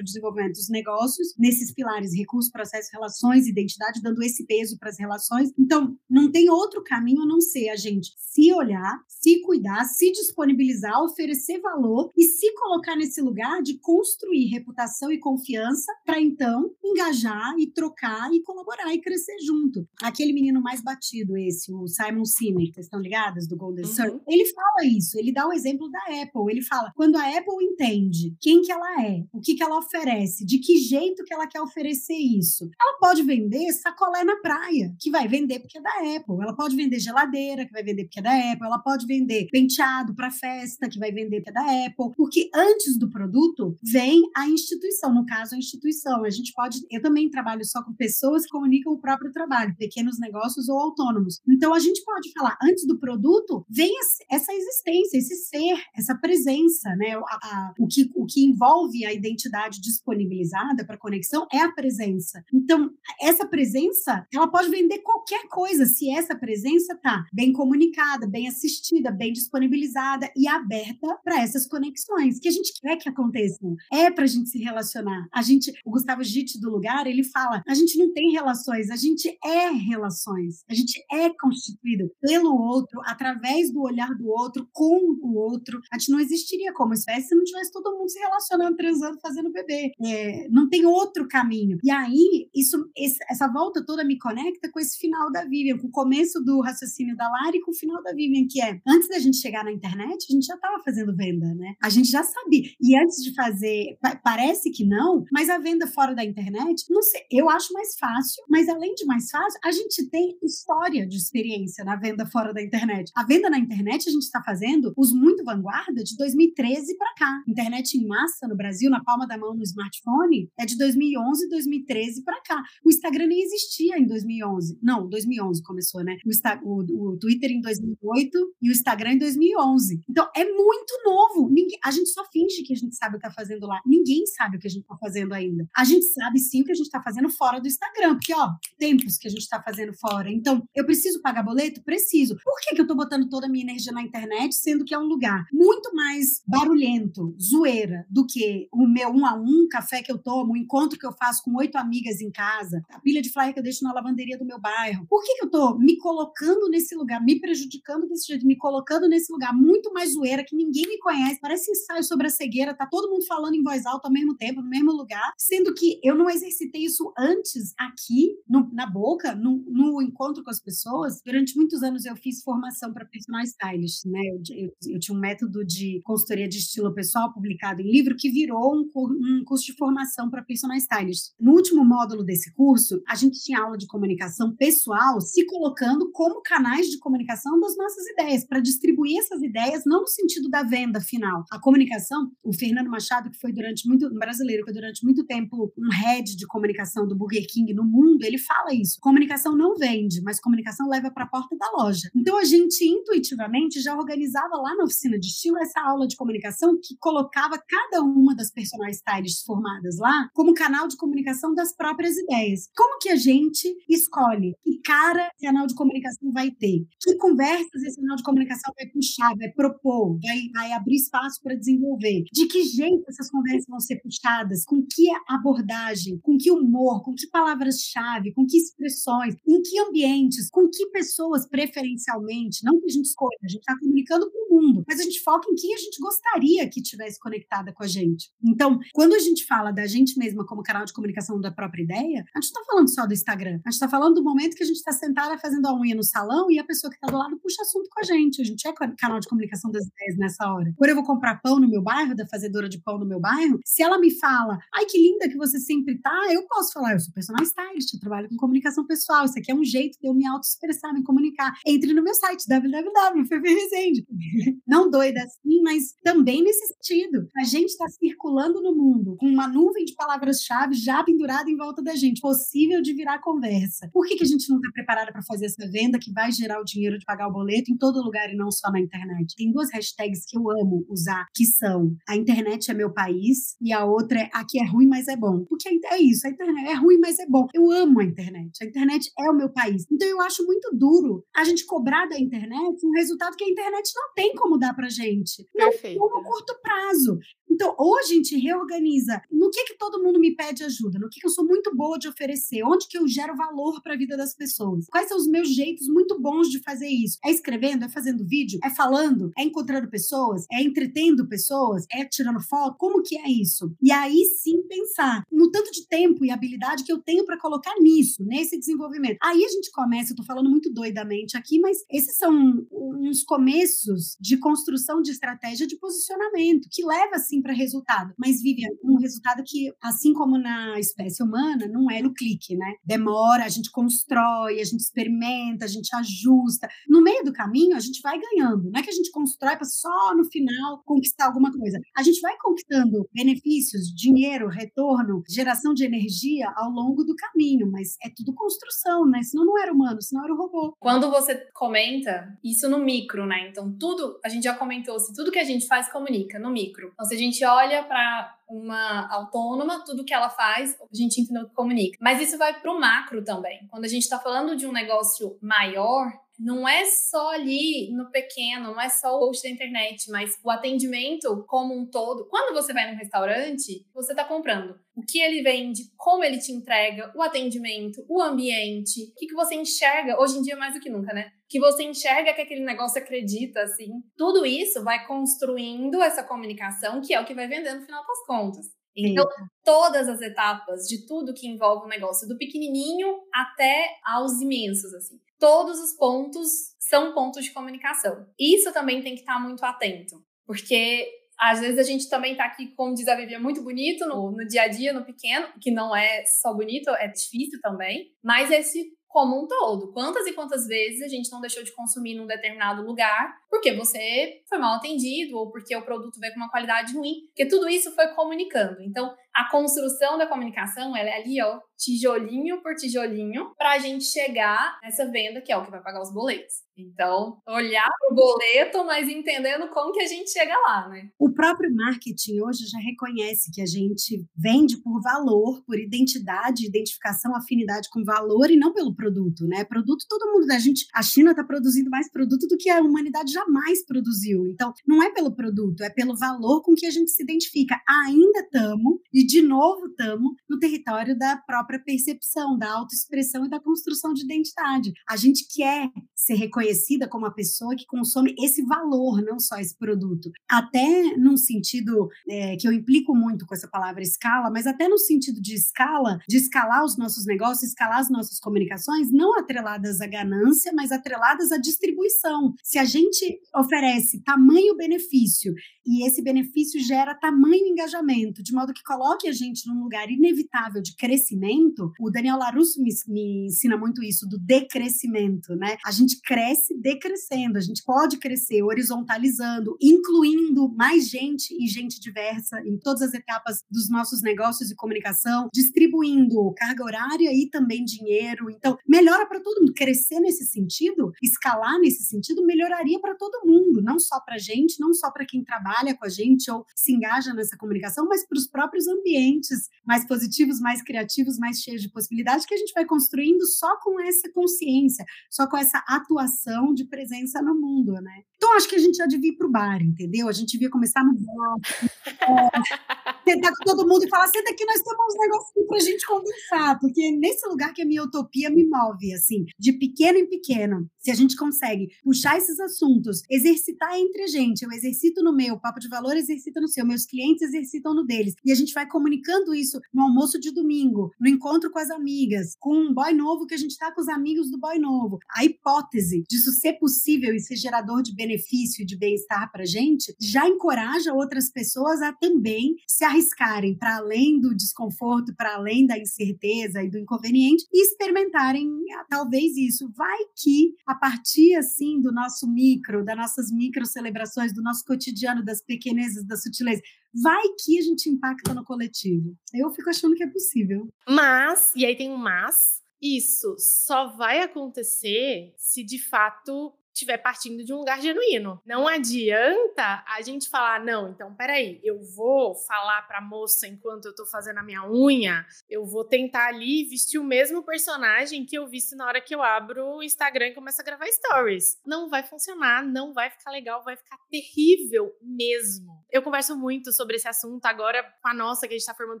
[SPEAKER 1] o desenvolvimento dos negócios, nesses pilares, recursos, processos, relações, identidade, dando esse peso para as relações. Então, não tem outro caminho a não ser a gente se olhar, se cuidar, se disponibilizar, oferecer valor e se colocar nesse lugar de construir reputação e confiança para então engajar e trocar e colaborar e crescer junto. Aquele menino mais batido, esse, o Simon Sinek, vocês estão ligados? Do Golden uhum. Circle, ele fala isso, ele dá o exemplo da Apple. Ele fala: quando a Apple entende quem que ela é, o que, que ela oferece, de que jeito que ela quer oferecer isso, ela pode vender sacolé na praia, que vai vender porque é da Apple. Ela pode vender geladeira, que vai vender porque é da Apple. Ela pode vender penteado para festa, que vai vender porque é da Apple. Porque antes do produto vem a instituição no caso, a instituição. A gente pode. Eu também trabalho só com pessoas que comunicam o próprio trabalho, pequenos negócios ou autônomos. Então, a gente pode falar, antes do produto, vem essa existência, esse ser, essa presença, né? A, a, o, que, o que envolve a identidade disponibilizada para conexão é a presença. Então, essa presença, ela pode vender qualquer coisa, se essa presença tá bem comunicada, bem assistida, bem disponibilizada e aberta para essas conexões que a gente quer que aconteçam. É para a gente se relacionar relacionar. A gente, o Gustavo Gitt do lugar, ele fala: a gente não tem relações, a gente é relações. A gente é constituído pelo outro, através do olhar do outro, com o outro. A gente não existiria como espécie se não tivesse todo mundo se relacionando, transando, fazendo bebê. É, não tem outro caminho. E aí, isso, esse, essa volta toda me conecta com esse final da Vivian, com o começo do raciocínio da Lara e com o final da Vivian, que é antes da gente chegar na internet, a gente já estava fazendo venda, né? A gente já sabia. E antes de fazer, parece que não mas a venda fora da internet, não sei, eu acho mais fácil, mas além de mais fácil, a gente tem história de experiência na venda fora da internet. A venda na internet a gente está fazendo os muito vanguarda de 2013 para cá. Internet em massa no Brasil, na palma da mão no smartphone, é de 2011, 2013 para cá. O Instagram nem existia em 2011. Não, 2011 começou, né? O, Insta, o, o Twitter em 2008 e o Instagram em 2011. Então é muito novo. Ninguém, a gente só finge que a gente sabe o que está fazendo lá. Ninguém sabe o que a gente está fazendo ainda. A gente sabe sim o que a gente está fazendo fora do Instagram, porque, ó, tempos que a gente está fazendo fora. Então, eu preciso pagar boleto? Preciso. Por que, que eu estou botando toda a minha energia na internet, sendo que é um lugar muito mais barulhento, zoeira, do que o meu um a um café que eu tomo, o encontro que eu faço com oito amigas em casa, a pilha de flyer que eu deixo na lavanderia do meu bairro? Por que, que eu estou me colocando nesse lugar, me prejudicando desse jeito, me colocando nesse lugar muito mais zoeira, que ninguém me conhece, parece ensaio sobre a cegueira, tá todo mundo falando em voz alta ao mesmo tempo, no mesmo lugar, sendo que eu não exercitei isso antes aqui, no, na boca, no, no, encontro com as pessoas. Durante muitos anos eu fiz formação para personal stylist, né? Eu, eu, eu, tinha um método de consultoria de estilo pessoal publicado em livro que virou um, um curso de formação para personal stylist. No último módulo desse curso, a gente tinha aula de comunicação pessoal se colocando como canais de comunicação das nossas ideias, para distribuir essas ideias, não no sentido da venda final. A comunicação, o Fernando Machado, que foi durante muito, um brasileiro, que durante muito tempo um head de comunicação do Burger King no mundo, ele fala isso. Comunicação não vende, mas comunicação leva para a porta da loja. Então a gente intuitivamente já organizava lá na oficina de estilo essa aula de comunicação que colocava cada uma das personagens stylists formadas lá como canal de comunicação das próprias ideias. Como que a gente escolhe que cara esse canal de comunicação vai ter? Que conversas esse canal de comunicação vai puxar, vai propor, vai, vai abrir espaço para desenvolver? De que jeito essas conversas vão ser puxadas? Com que abordagem? Com que humor? Com que palavras-chave? Com que expressões? Em que ambientes? Com que pessoas preferencialmente? Não que a gente escolha, a gente está comunicando com o mundo, mas a gente foca em quem a gente gostaria que tivesse conectada com a gente. Então, quando a gente fala da gente mesma como canal de comunicação da própria ideia, a gente não está falando só do Instagram, a gente está falando do momento que a gente está sentada fazendo a unha no salão e a pessoa que está do lado puxa assunto com a gente. A gente é canal de comunicação das ideias nessa hora. Quando eu vou comprar pão no meu bairro, da fazedora de pão no meu bairro, se ela me fala, ai que linda que você sempre tá, eu posso falar, eu sou personal stylist, eu trabalho com comunicação pessoal, isso aqui é um jeito de eu me auto-expressar, me comunicar. Entre no meu site, www.feveresende. Não doida assim, mas também nesse sentido. A gente está circulando no mundo com uma nuvem de palavras-chave já pendurada em volta da gente, possível de virar conversa. Por que, que a gente não está preparada para fazer essa venda que vai gerar o dinheiro de pagar o boleto em todo lugar e não só na internet? Tem duas hashtags que eu amo usar, que são a internet é meu país e a outra é aqui é ruim, mas é bom. Porque é isso, a internet é ruim, mas é bom. Eu amo a internet. A internet é o meu país. Então eu acho muito duro a gente cobrar da internet um resultado que a internet não tem como dar pra gente. Não Perfeito. no curto prazo. Então, ou a gente reorganiza no que que todo mundo me pede ajuda, no que, que eu sou muito boa de oferecer, onde que eu gero valor para a vida das pessoas. Quais são os meus jeitos muito bons de fazer isso? É escrevendo, é fazendo vídeo, é falando, é encontrando pessoas, é entretendo pessoas, é tirando foto. Como que é isso? E aí sim pensar no tanto de tempo e habilidade que eu tenho para colocar nisso, nesse desenvolvimento. Aí a gente começa, eu tô falando muito doidamente aqui, mas esses são uns começos de construção de estratégia de posicionamento que leva assim para resultado. Mas Vivian, um resultado que assim como na espécie humana, não é no clique, né? Demora, a gente constrói, a gente experimenta, a gente ajusta. No meio do caminho, a gente vai ganhando. Não é que a gente constrói para só no final conquistar alguma coisa. A gente vai conquistando benefícios, dinheiro, retorno, geração de energia ao longo do caminho, mas é tudo construção, né? Senão não era humano, senão era robô.
[SPEAKER 3] Quando você comenta isso no micro, né? Então, tudo, a gente já comentou, se tudo que a gente faz comunica no micro. Então, se a gente olha para uma autônoma, tudo que ela faz, a gente entendeu que comunica. Mas isso vai para o macro também. Quando a gente está falando de um negócio maior, não é só ali no pequeno, não é só o post da internet, mas o atendimento como um todo. Quando você vai num restaurante, você está comprando o que ele vende, como ele te entrega, o atendimento, o ambiente, o que, que você enxerga, hoje em dia mais do que nunca, né? Que você enxerga que aquele negócio acredita, assim. Tudo isso vai construindo essa comunicação, que é o que vai vender no final das contas. Então, todas as etapas de tudo que envolve o negócio, do pequenininho até aos imensos, assim todos os pontos são pontos de comunicação. Isso também tem que estar muito atento, porque às vezes a gente também está aqui, como diz a Vivian, muito bonito no, no dia a dia, no pequeno, que não é só bonito, é difícil também, mas esse como um todo. Quantas e quantas vezes a gente não deixou de consumir num determinado lugar porque você foi mal atendido ou porque o produto veio com uma qualidade ruim, porque tudo isso foi comunicando. Então, a construção da comunicação, ela é ali, ó, tijolinho por tijolinho, para a gente chegar nessa venda que é o que vai pagar os boletos. Então, olhar para o boleto, mas entendendo como que a gente chega lá, né?
[SPEAKER 1] O próprio marketing hoje já reconhece que a gente vende por valor, por identidade, identificação, afinidade com valor e não pelo produto, né? Produto todo mundo, a gente, a China está produzindo mais produto do que a humanidade jamais produziu. Então, não é pelo produto, é pelo valor com que a gente se identifica. Ainda estamos, e de novo estamos, no território da própria percepção, da autoexpressão e da construção de identidade. A gente quer ser reconhecida como a pessoa que consome esse valor, não só esse produto. Até num sentido é, que eu implico muito com essa palavra escala, mas até no sentido de escala, de escalar os nossos negócios, escalar as nossas comunicações, não atreladas à ganância, mas atreladas à distribuição. Se a gente oferece tamanho benefício e esse benefício gera tamanho engajamento, de modo que coloque a gente num lugar inevitável de crescimento, o Daniel Larusso me, me ensina muito isso, do decrescimento, né? A gente cresce decrescendo, a gente pode crescer horizontalizando, incluindo mais gente e gente diversa em todas as etapas dos nossos negócios de comunicação, distribuindo carga horária e também dinheiro. Então, melhora para todo mundo. Crescer nesse sentido, escalar nesse sentido, melhoraria para todo mundo, não só para a gente, não só para quem trabalha com a gente ou se engaja nessa comunicação, mas para os próprios ambientes mais positivos, mais criativos, mais cheios de possibilidades que a gente vai construindo só com essa consciência, só com essa atuação de presença no mundo, né? Então, acho que a gente já devia ir para o bar, entendeu? A gente devia começar no bar, sentar com todo mundo e falar: senta aqui, nós temos uns negócios para a gente conversar, porque nesse lugar que a minha utopia me move, assim, de pequeno em pequeno, se a gente consegue puxar esses assuntos, exercitar entre a gente, eu exercito no meu, o Papo de Valor exercita no seu, meus clientes exercitam no deles, e a gente vai comunicando isso no almoço de domingo, no encontro com as amigas, com um boy novo que a gente está com os amigos do boy novo. A hipótese disso ser possível e ser gerador de benefício e de bem-estar para a gente já encoraja outras pessoas a também se arriscarem para além do desconforto, para além da incerteza e do inconveniente e experimentarem ah, talvez isso. Vai que a partir assim do nosso micro, das nossas micro celebrações, do nosso cotidiano, das pequenezas, das sutilezas, vai que a gente impacta no coletivo. Eu fico achando que é possível.
[SPEAKER 2] Mas, e aí tem um mas, isso só vai acontecer se de fato estiver partindo de um lugar genuíno. Não adianta a gente falar, não, então peraí, eu vou falar pra moça enquanto eu tô fazendo a minha unha, eu vou tentar ali vestir o mesmo personagem que eu visse na hora que eu abro o Instagram e começo a gravar stories. Não vai funcionar, não vai ficar legal, vai ficar terrível mesmo. Eu converso muito sobre esse assunto agora com a nossa, que a gente tá formando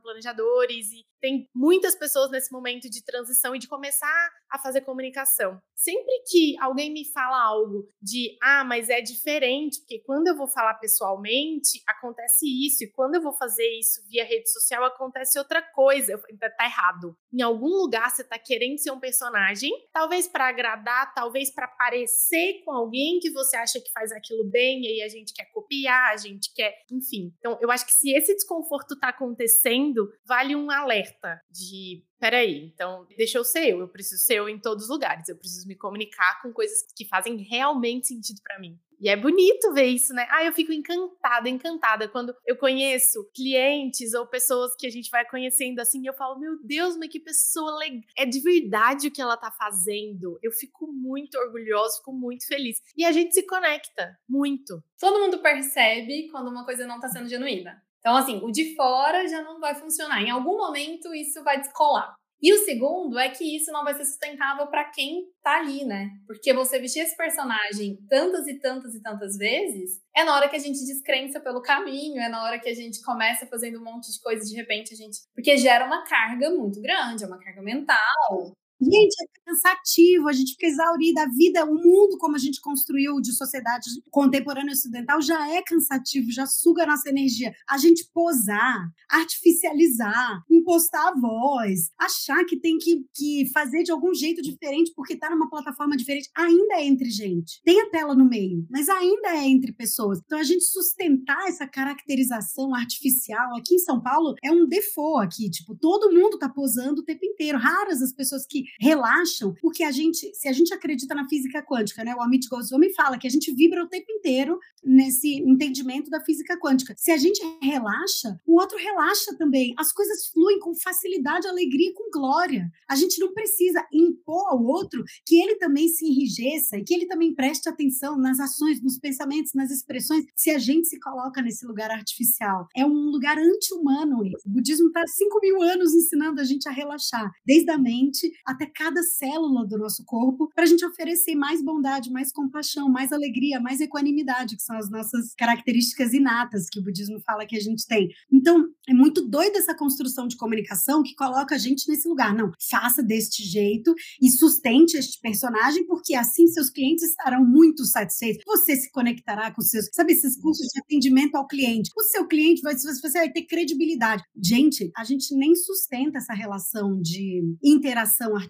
[SPEAKER 2] planejadores, e tem muitas pessoas nesse momento de transição e de começar a fazer comunicação. Sempre que alguém me fala algo de, ah, mas é diferente, porque quando eu vou falar pessoalmente, acontece isso, e quando eu vou fazer isso via rede social, acontece outra coisa. Eu, tá, errado. Em algum lugar você tá querendo ser um personagem, talvez para agradar, talvez para parecer com alguém que você acha que faz aquilo bem, e aí a gente quer copiar, a gente quer, enfim. Então, eu acho que se esse desconforto tá acontecendo, vale um alerta de peraí, então deixa eu ser eu, eu preciso ser eu em todos os lugares, eu preciso me comunicar com coisas que fazem realmente sentido para mim. E é bonito ver isso, né? Ah, eu fico encantada, encantada quando eu conheço clientes ou pessoas que a gente vai conhecendo assim, eu falo, meu Deus, mas que pessoa legal. É de verdade o que ela tá fazendo. Eu fico muito orgulhosa, fico muito feliz. E a gente se conecta muito.
[SPEAKER 3] Todo mundo percebe quando uma coisa não tá sendo genuína. Então, assim, o de fora já não vai funcionar. Em algum momento isso vai descolar. E o segundo é que isso não vai ser sustentável para quem tá ali, né? Porque você vestir esse personagem tantas e tantas e tantas vezes, é na hora que a gente descrença pelo caminho, é na hora que a gente começa fazendo um monte de coisas de repente a gente. Porque gera uma carga muito grande, é uma carga mental.
[SPEAKER 1] Gente, é cansativo, a gente fica exaurida. A vida, o mundo como a gente construiu de sociedade contemporânea ocidental já é cansativo, já suga a nossa energia. A gente posar, artificializar, impostar a voz, achar que tem que, que fazer de algum jeito diferente porque está numa plataforma diferente, ainda é entre gente. Tem a tela no meio, mas ainda é entre pessoas. Então, a gente sustentar essa caracterização artificial aqui em São Paulo é um default aqui. Tipo, todo mundo está posando o tempo inteiro. Raras as pessoas que relaxam, porque a gente, se a gente acredita na física quântica, né? O Amit Goswami fala que a gente vibra o tempo inteiro nesse entendimento da física quântica. Se a gente relaxa, o outro relaxa também. As coisas fluem com facilidade, alegria, com glória. A gente não precisa impor ao outro que ele também se enrijeça e que ele também preste atenção nas ações, nos pensamentos, nas expressões, se a gente se coloca nesse lugar artificial. É um lugar anti-humano. O budismo está há 5 mil anos ensinando a gente a relaxar, desde a mente até até cada célula do nosso corpo para a gente oferecer mais bondade, mais compaixão, mais alegria, mais equanimidade, que são as nossas características inatas que o budismo fala que a gente tem. Então, é muito doida essa construção de comunicação que coloca a gente nesse lugar. Não, faça deste jeito e sustente este personagem, porque assim seus clientes estarão muito satisfeitos. Você se conectará com seus, sabe, esses cursos de atendimento ao cliente. O seu cliente vai, você vai ter credibilidade. Gente, a gente nem sustenta essa relação de interação artificial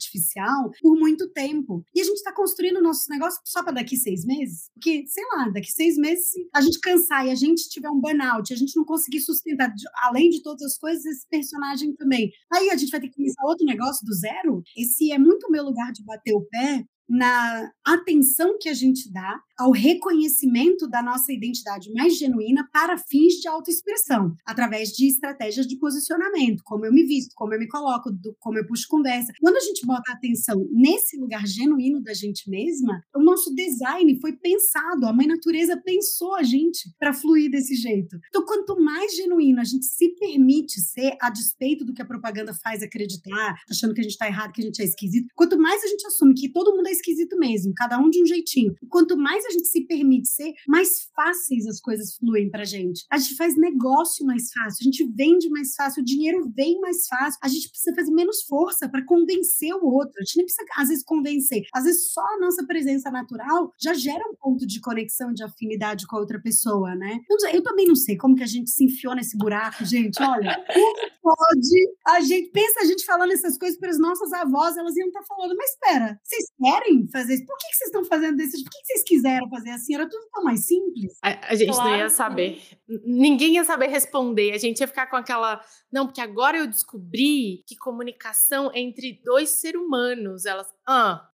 [SPEAKER 1] por muito tempo. E a gente está construindo nossos negócios só para daqui seis meses? Porque, sei lá, daqui seis meses, a gente cansar e a gente tiver um burnout, a gente não conseguir sustentar, além de todas as coisas, esse personagem também. Aí a gente vai ter que começar outro negócio do zero? Esse é muito meu lugar de bater o pé na atenção que a gente dá ao reconhecimento da nossa identidade mais genuína para fins de autoexpressão, através de estratégias de posicionamento, como eu me visto, como eu me coloco, do, como eu puxo conversa. Quando a gente bota atenção nesse lugar genuíno da gente mesma, o nosso design foi pensado, a mãe natureza pensou a gente para fluir desse jeito. Então, quanto mais genuíno a gente se permite ser, a despeito do que a propaganda faz acreditar, achando que a gente está errado, que a gente é esquisito, quanto mais a gente assume que todo mundo é esquisito mesmo, cada um de um jeitinho, quanto mais a gente se permite ser, mais fáceis as coisas fluem pra gente. A gente faz negócio mais fácil, a gente vende mais fácil, o dinheiro vem mais fácil, a gente precisa fazer menos força para convencer o outro. A gente nem precisa, às vezes, convencer. Às vezes, só a nossa presença natural já gera um ponto de conexão, de afinidade com a outra pessoa, né? Eu, também não sei como que a gente se enfiou nesse buraco, gente. Olha, como pode a gente pensa a gente falando essas coisas para as nossas avós, elas iam estar tá falando, mas espera, vocês querem fazer isso? Por que, que vocês estão fazendo desse Por que, que vocês quiseram fazer assim? Era tudo tão mais simples.
[SPEAKER 2] A, a gente claro. não ia saber. Ninguém ia saber responder. A gente ia ficar com aquela. Não, porque agora eu descobri que comunicação é entre dois seres humanos. Elas. Ah,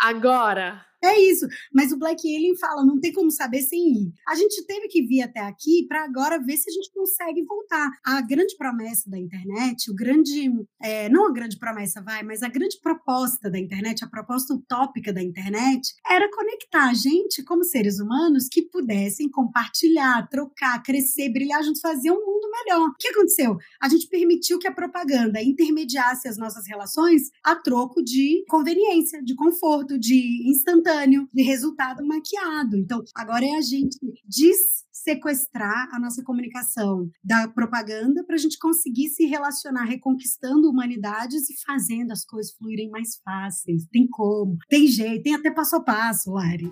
[SPEAKER 2] agora
[SPEAKER 1] é isso. Mas o Black Alien fala, não tem como saber sem ir. A gente teve que vir até aqui para agora ver se a gente consegue voltar. A grande promessa da internet, o grande. É, não a grande promessa, vai, mas a grande proposta da internet, a proposta utópica da internet, era conectar a gente como seres humanos que pudessem compartilhar, trocar, crescer, brilhar juntos, fazer um mundo melhor. O que aconteceu? A gente permitiu que a propaganda intermediasse as nossas relações a troco de conveniência, de conforto, de instantâneo instantâneo, de resultado maquiado. Então, agora é a gente sequestrar a nossa comunicação da propaganda para a gente conseguir se relacionar, reconquistando humanidades e fazendo as coisas fluírem mais fáceis. Tem como, tem jeito, tem até passo a passo, Lari.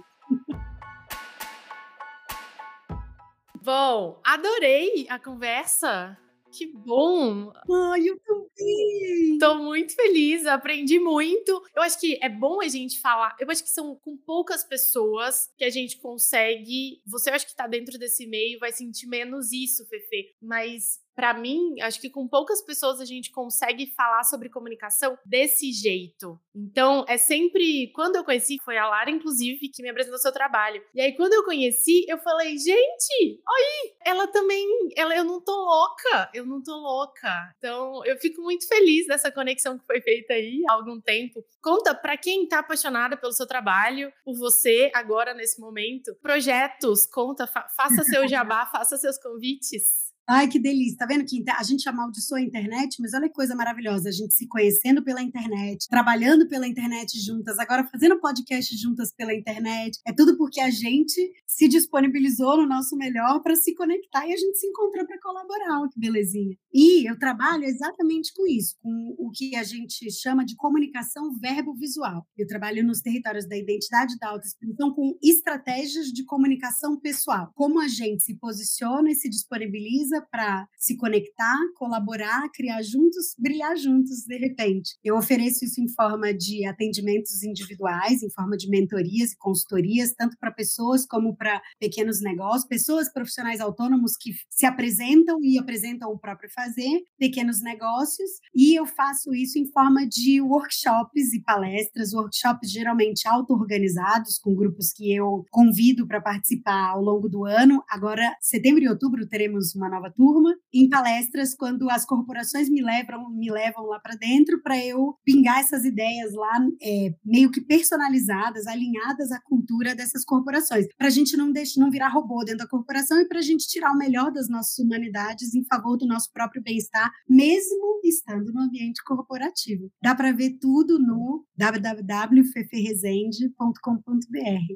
[SPEAKER 2] Bom, adorei a conversa. Que bom!
[SPEAKER 1] Ai, eu também!
[SPEAKER 2] Tô muito feliz, aprendi muito. Eu acho que é bom a gente falar. Eu acho que são com poucas pessoas que a gente consegue. Você acha que tá dentro desse meio vai sentir menos isso, Fefe. Mas para mim, acho que com poucas pessoas a gente consegue falar sobre comunicação desse jeito. Então, é sempre. Quando eu conheci, foi a Lara, inclusive, que me apresentou seu trabalho. E aí, quando eu conheci, eu falei, gente, aí, ela também. Ela, eu não tô louca, eu não tô louca. Então, eu fico muito feliz dessa conexão que foi feita aí há algum tempo. Conta para quem tá apaixonada pelo seu trabalho, por você, agora nesse momento. Projetos, conta, fa faça seu jabá, faça seus convites.
[SPEAKER 1] Ai, que delícia. Tá vendo que a gente amaldiçoa a internet, mas olha que coisa maravilhosa. A gente se conhecendo pela internet, trabalhando pela internet juntas, agora fazendo podcast juntas pela internet. É tudo porque a gente se disponibilizou no nosso melhor para se conectar e a gente se encontrou para colaborar. Que belezinha. E eu trabalho exatamente com isso, com o que a gente chama de comunicação verbo-visual. Eu trabalho nos territórios da identidade da autoexpressão com estratégias de comunicação pessoal. Como a gente se posiciona e se disponibiliza para se conectar, colaborar, criar juntos, brilhar juntos de repente. Eu ofereço isso em forma de atendimentos individuais, em forma de mentorias e consultorias, tanto para pessoas como para pequenos negócios, pessoas profissionais autônomos que se apresentam e apresentam o próprio fazer, pequenos negócios, e eu faço isso em forma de workshops e palestras, workshops geralmente auto-organizados, com grupos que eu convido para participar ao longo do ano. Agora, setembro e outubro, teremos uma nova turma, em palestras, quando as corporações me levam, me levam lá para dentro para eu pingar essas ideias lá, é, meio que personalizadas, alinhadas à cultura dessas corporações, para a gente não, deixar, não virar robô dentro da corporação e para a gente tirar o melhor das nossas humanidades em favor do nosso próprio bem-estar, mesmo estando no ambiente corporativo. Dá para ver tudo no www.feferresende.com.br.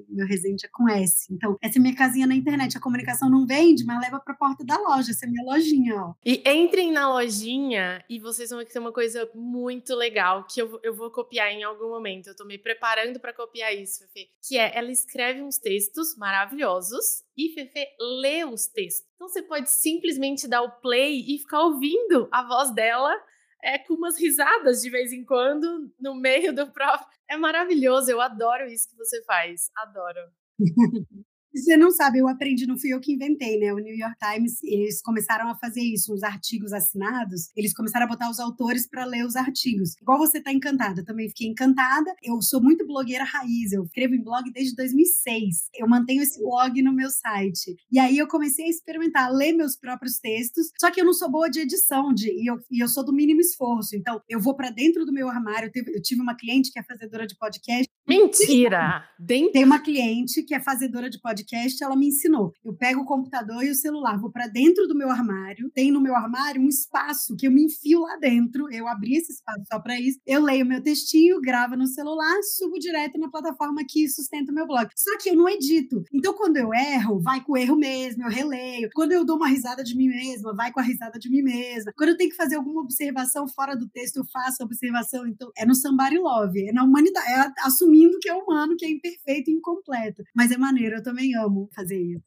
[SPEAKER 1] Meu Resende é com S. Então, essa é minha casinha na internet. A comunicação não vende, mas leva para a porta da loja. Essa é minha lojinha, ó.
[SPEAKER 2] E entrem na lojinha e vocês vão tem uma coisa muito legal que eu, eu vou copiar em algum momento. Eu tô me preparando para copiar isso, Fefe. Que é, ela escreve uns textos maravilhosos e Fefe lê os textos. Então você pode simplesmente dar o play e ficar ouvindo a voz dela é, com umas risadas de vez em quando no meio do próprio. É maravilhoso, eu adoro isso que você faz. Adoro.
[SPEAKER 1] Você não sabe, eu aprendi, não fui eu que inventei, né? O New York Times, eles começaram a fazer isso, os artigos assinados, eles começaram a botar os autores para ler os artigos. Igual você tá encantada, eu também fiquei encantada. Eu sou muito blogueira raiz, eu escrevo em blog desde 2006. Eu mantenho esse blog no meu site. E aí eu comecei a experimentar, a ler meus próprios textos, só que eu não sou boa de edição, de, e, eu, e eu sou do mínimo esforço. Então, eu vou para dentro do meu armário. Eu tive, eu tive uma cliente que é fazedora de podcast.
[SPEAKER 2] Mentira!
[SPEAKER 1] Tem uma cliente que é fazedora de podcast podcast, ela me ensinou. Eu pego o computador e o celular, vou para dentro do meu armário. Tem no meu armário um espaço que eu me enfio lá dentro. Eu abri esse espaço só para isso. Eu leio meu textinho, gravo no celular, subo direto na plataforma que sustenta o meu blog. Só que eu não edito. Então, quando eu erro, vai com o erro mesmo, eu releio. Quando eu dou uma risada de mim mesma, vai com a risada de mim mesma. Quando eu tenho que fazer alguma observação fora do texto, eu faço a observação. Então, é no Somebody Love, é na humanidade, é assumindo que é humano, que é imperfeito e incompleto. Mas é maneiro, eu também amo fazer isso.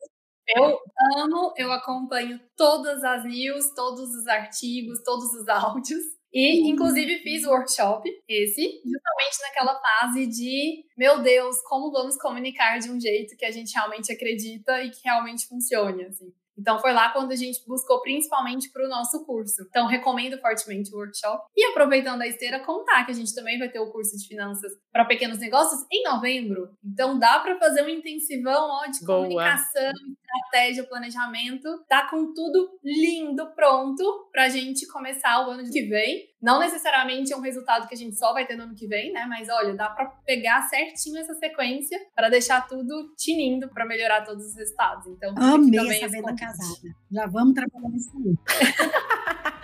[SPEAKER 3] Eu amo, eu acompanho todas as news, todos os artigos, todos os áudios. E, inclusive, fiz o workshop, esse, justamente naquela fase de, meu Deus, como vamos comunicar de um jeito que a gente realmente acredita e que realmente funcione, assim. Então foi lá quando a gente buscou principalmente para o nosso curso. Então recomendo fortemente o workshop. E aproveitando a esteira, contar que a gente também vai ter o curso de finanças para pequenos negócios em novembro. Então dá para fazer um intensivão ó, de Boa. comunicação, estratégia, planejamento. Tá com tudo lindo, pronto para a gente começar o ano que vem. Não necessariamente é um resultado que a gente só vai ter no ano que vem, né? Mas olha, dá para pegar certinho essa sequência para deixar tudo tinindo para melhorar todos os resultados. Então,
[SPEAKER 1] amei essa venda casada. Já vamos trabalhar nisso.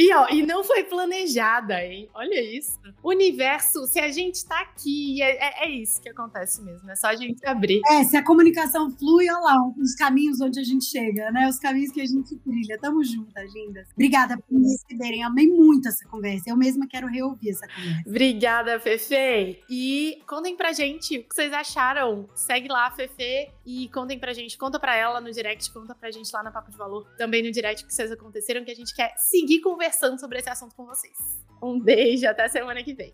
[SPEAKER 2] E, ó, e não foi planejada, hein? Olha isso. Universo, se a gente tá aqui, é, é, é, isso que acontece mesmo. É só a gente abrir.
[SPEAKER 1] É, se a comunicação flui, olha lá, os caminhos onde a gente chega, né? Os caminhos que a gente trilha. Tamo juntas, lindas. Obrigada por me receberem. Amei muito essa conversa. Eu mesma quero reouvir essa conversa.
[SPEAKER 2] Obrigada, Fefe. E contem pra gente o que vocês acharam. Segue lá, Fefe, e contem pra gente. Conta pra ela no direct, conta pra gente lá na Papo de Valor. Também no direct o que vocês aconteceram, que a gente quer seguir conversando conversando sobre esse assunto com vocês. Um beijo, até semana que vem.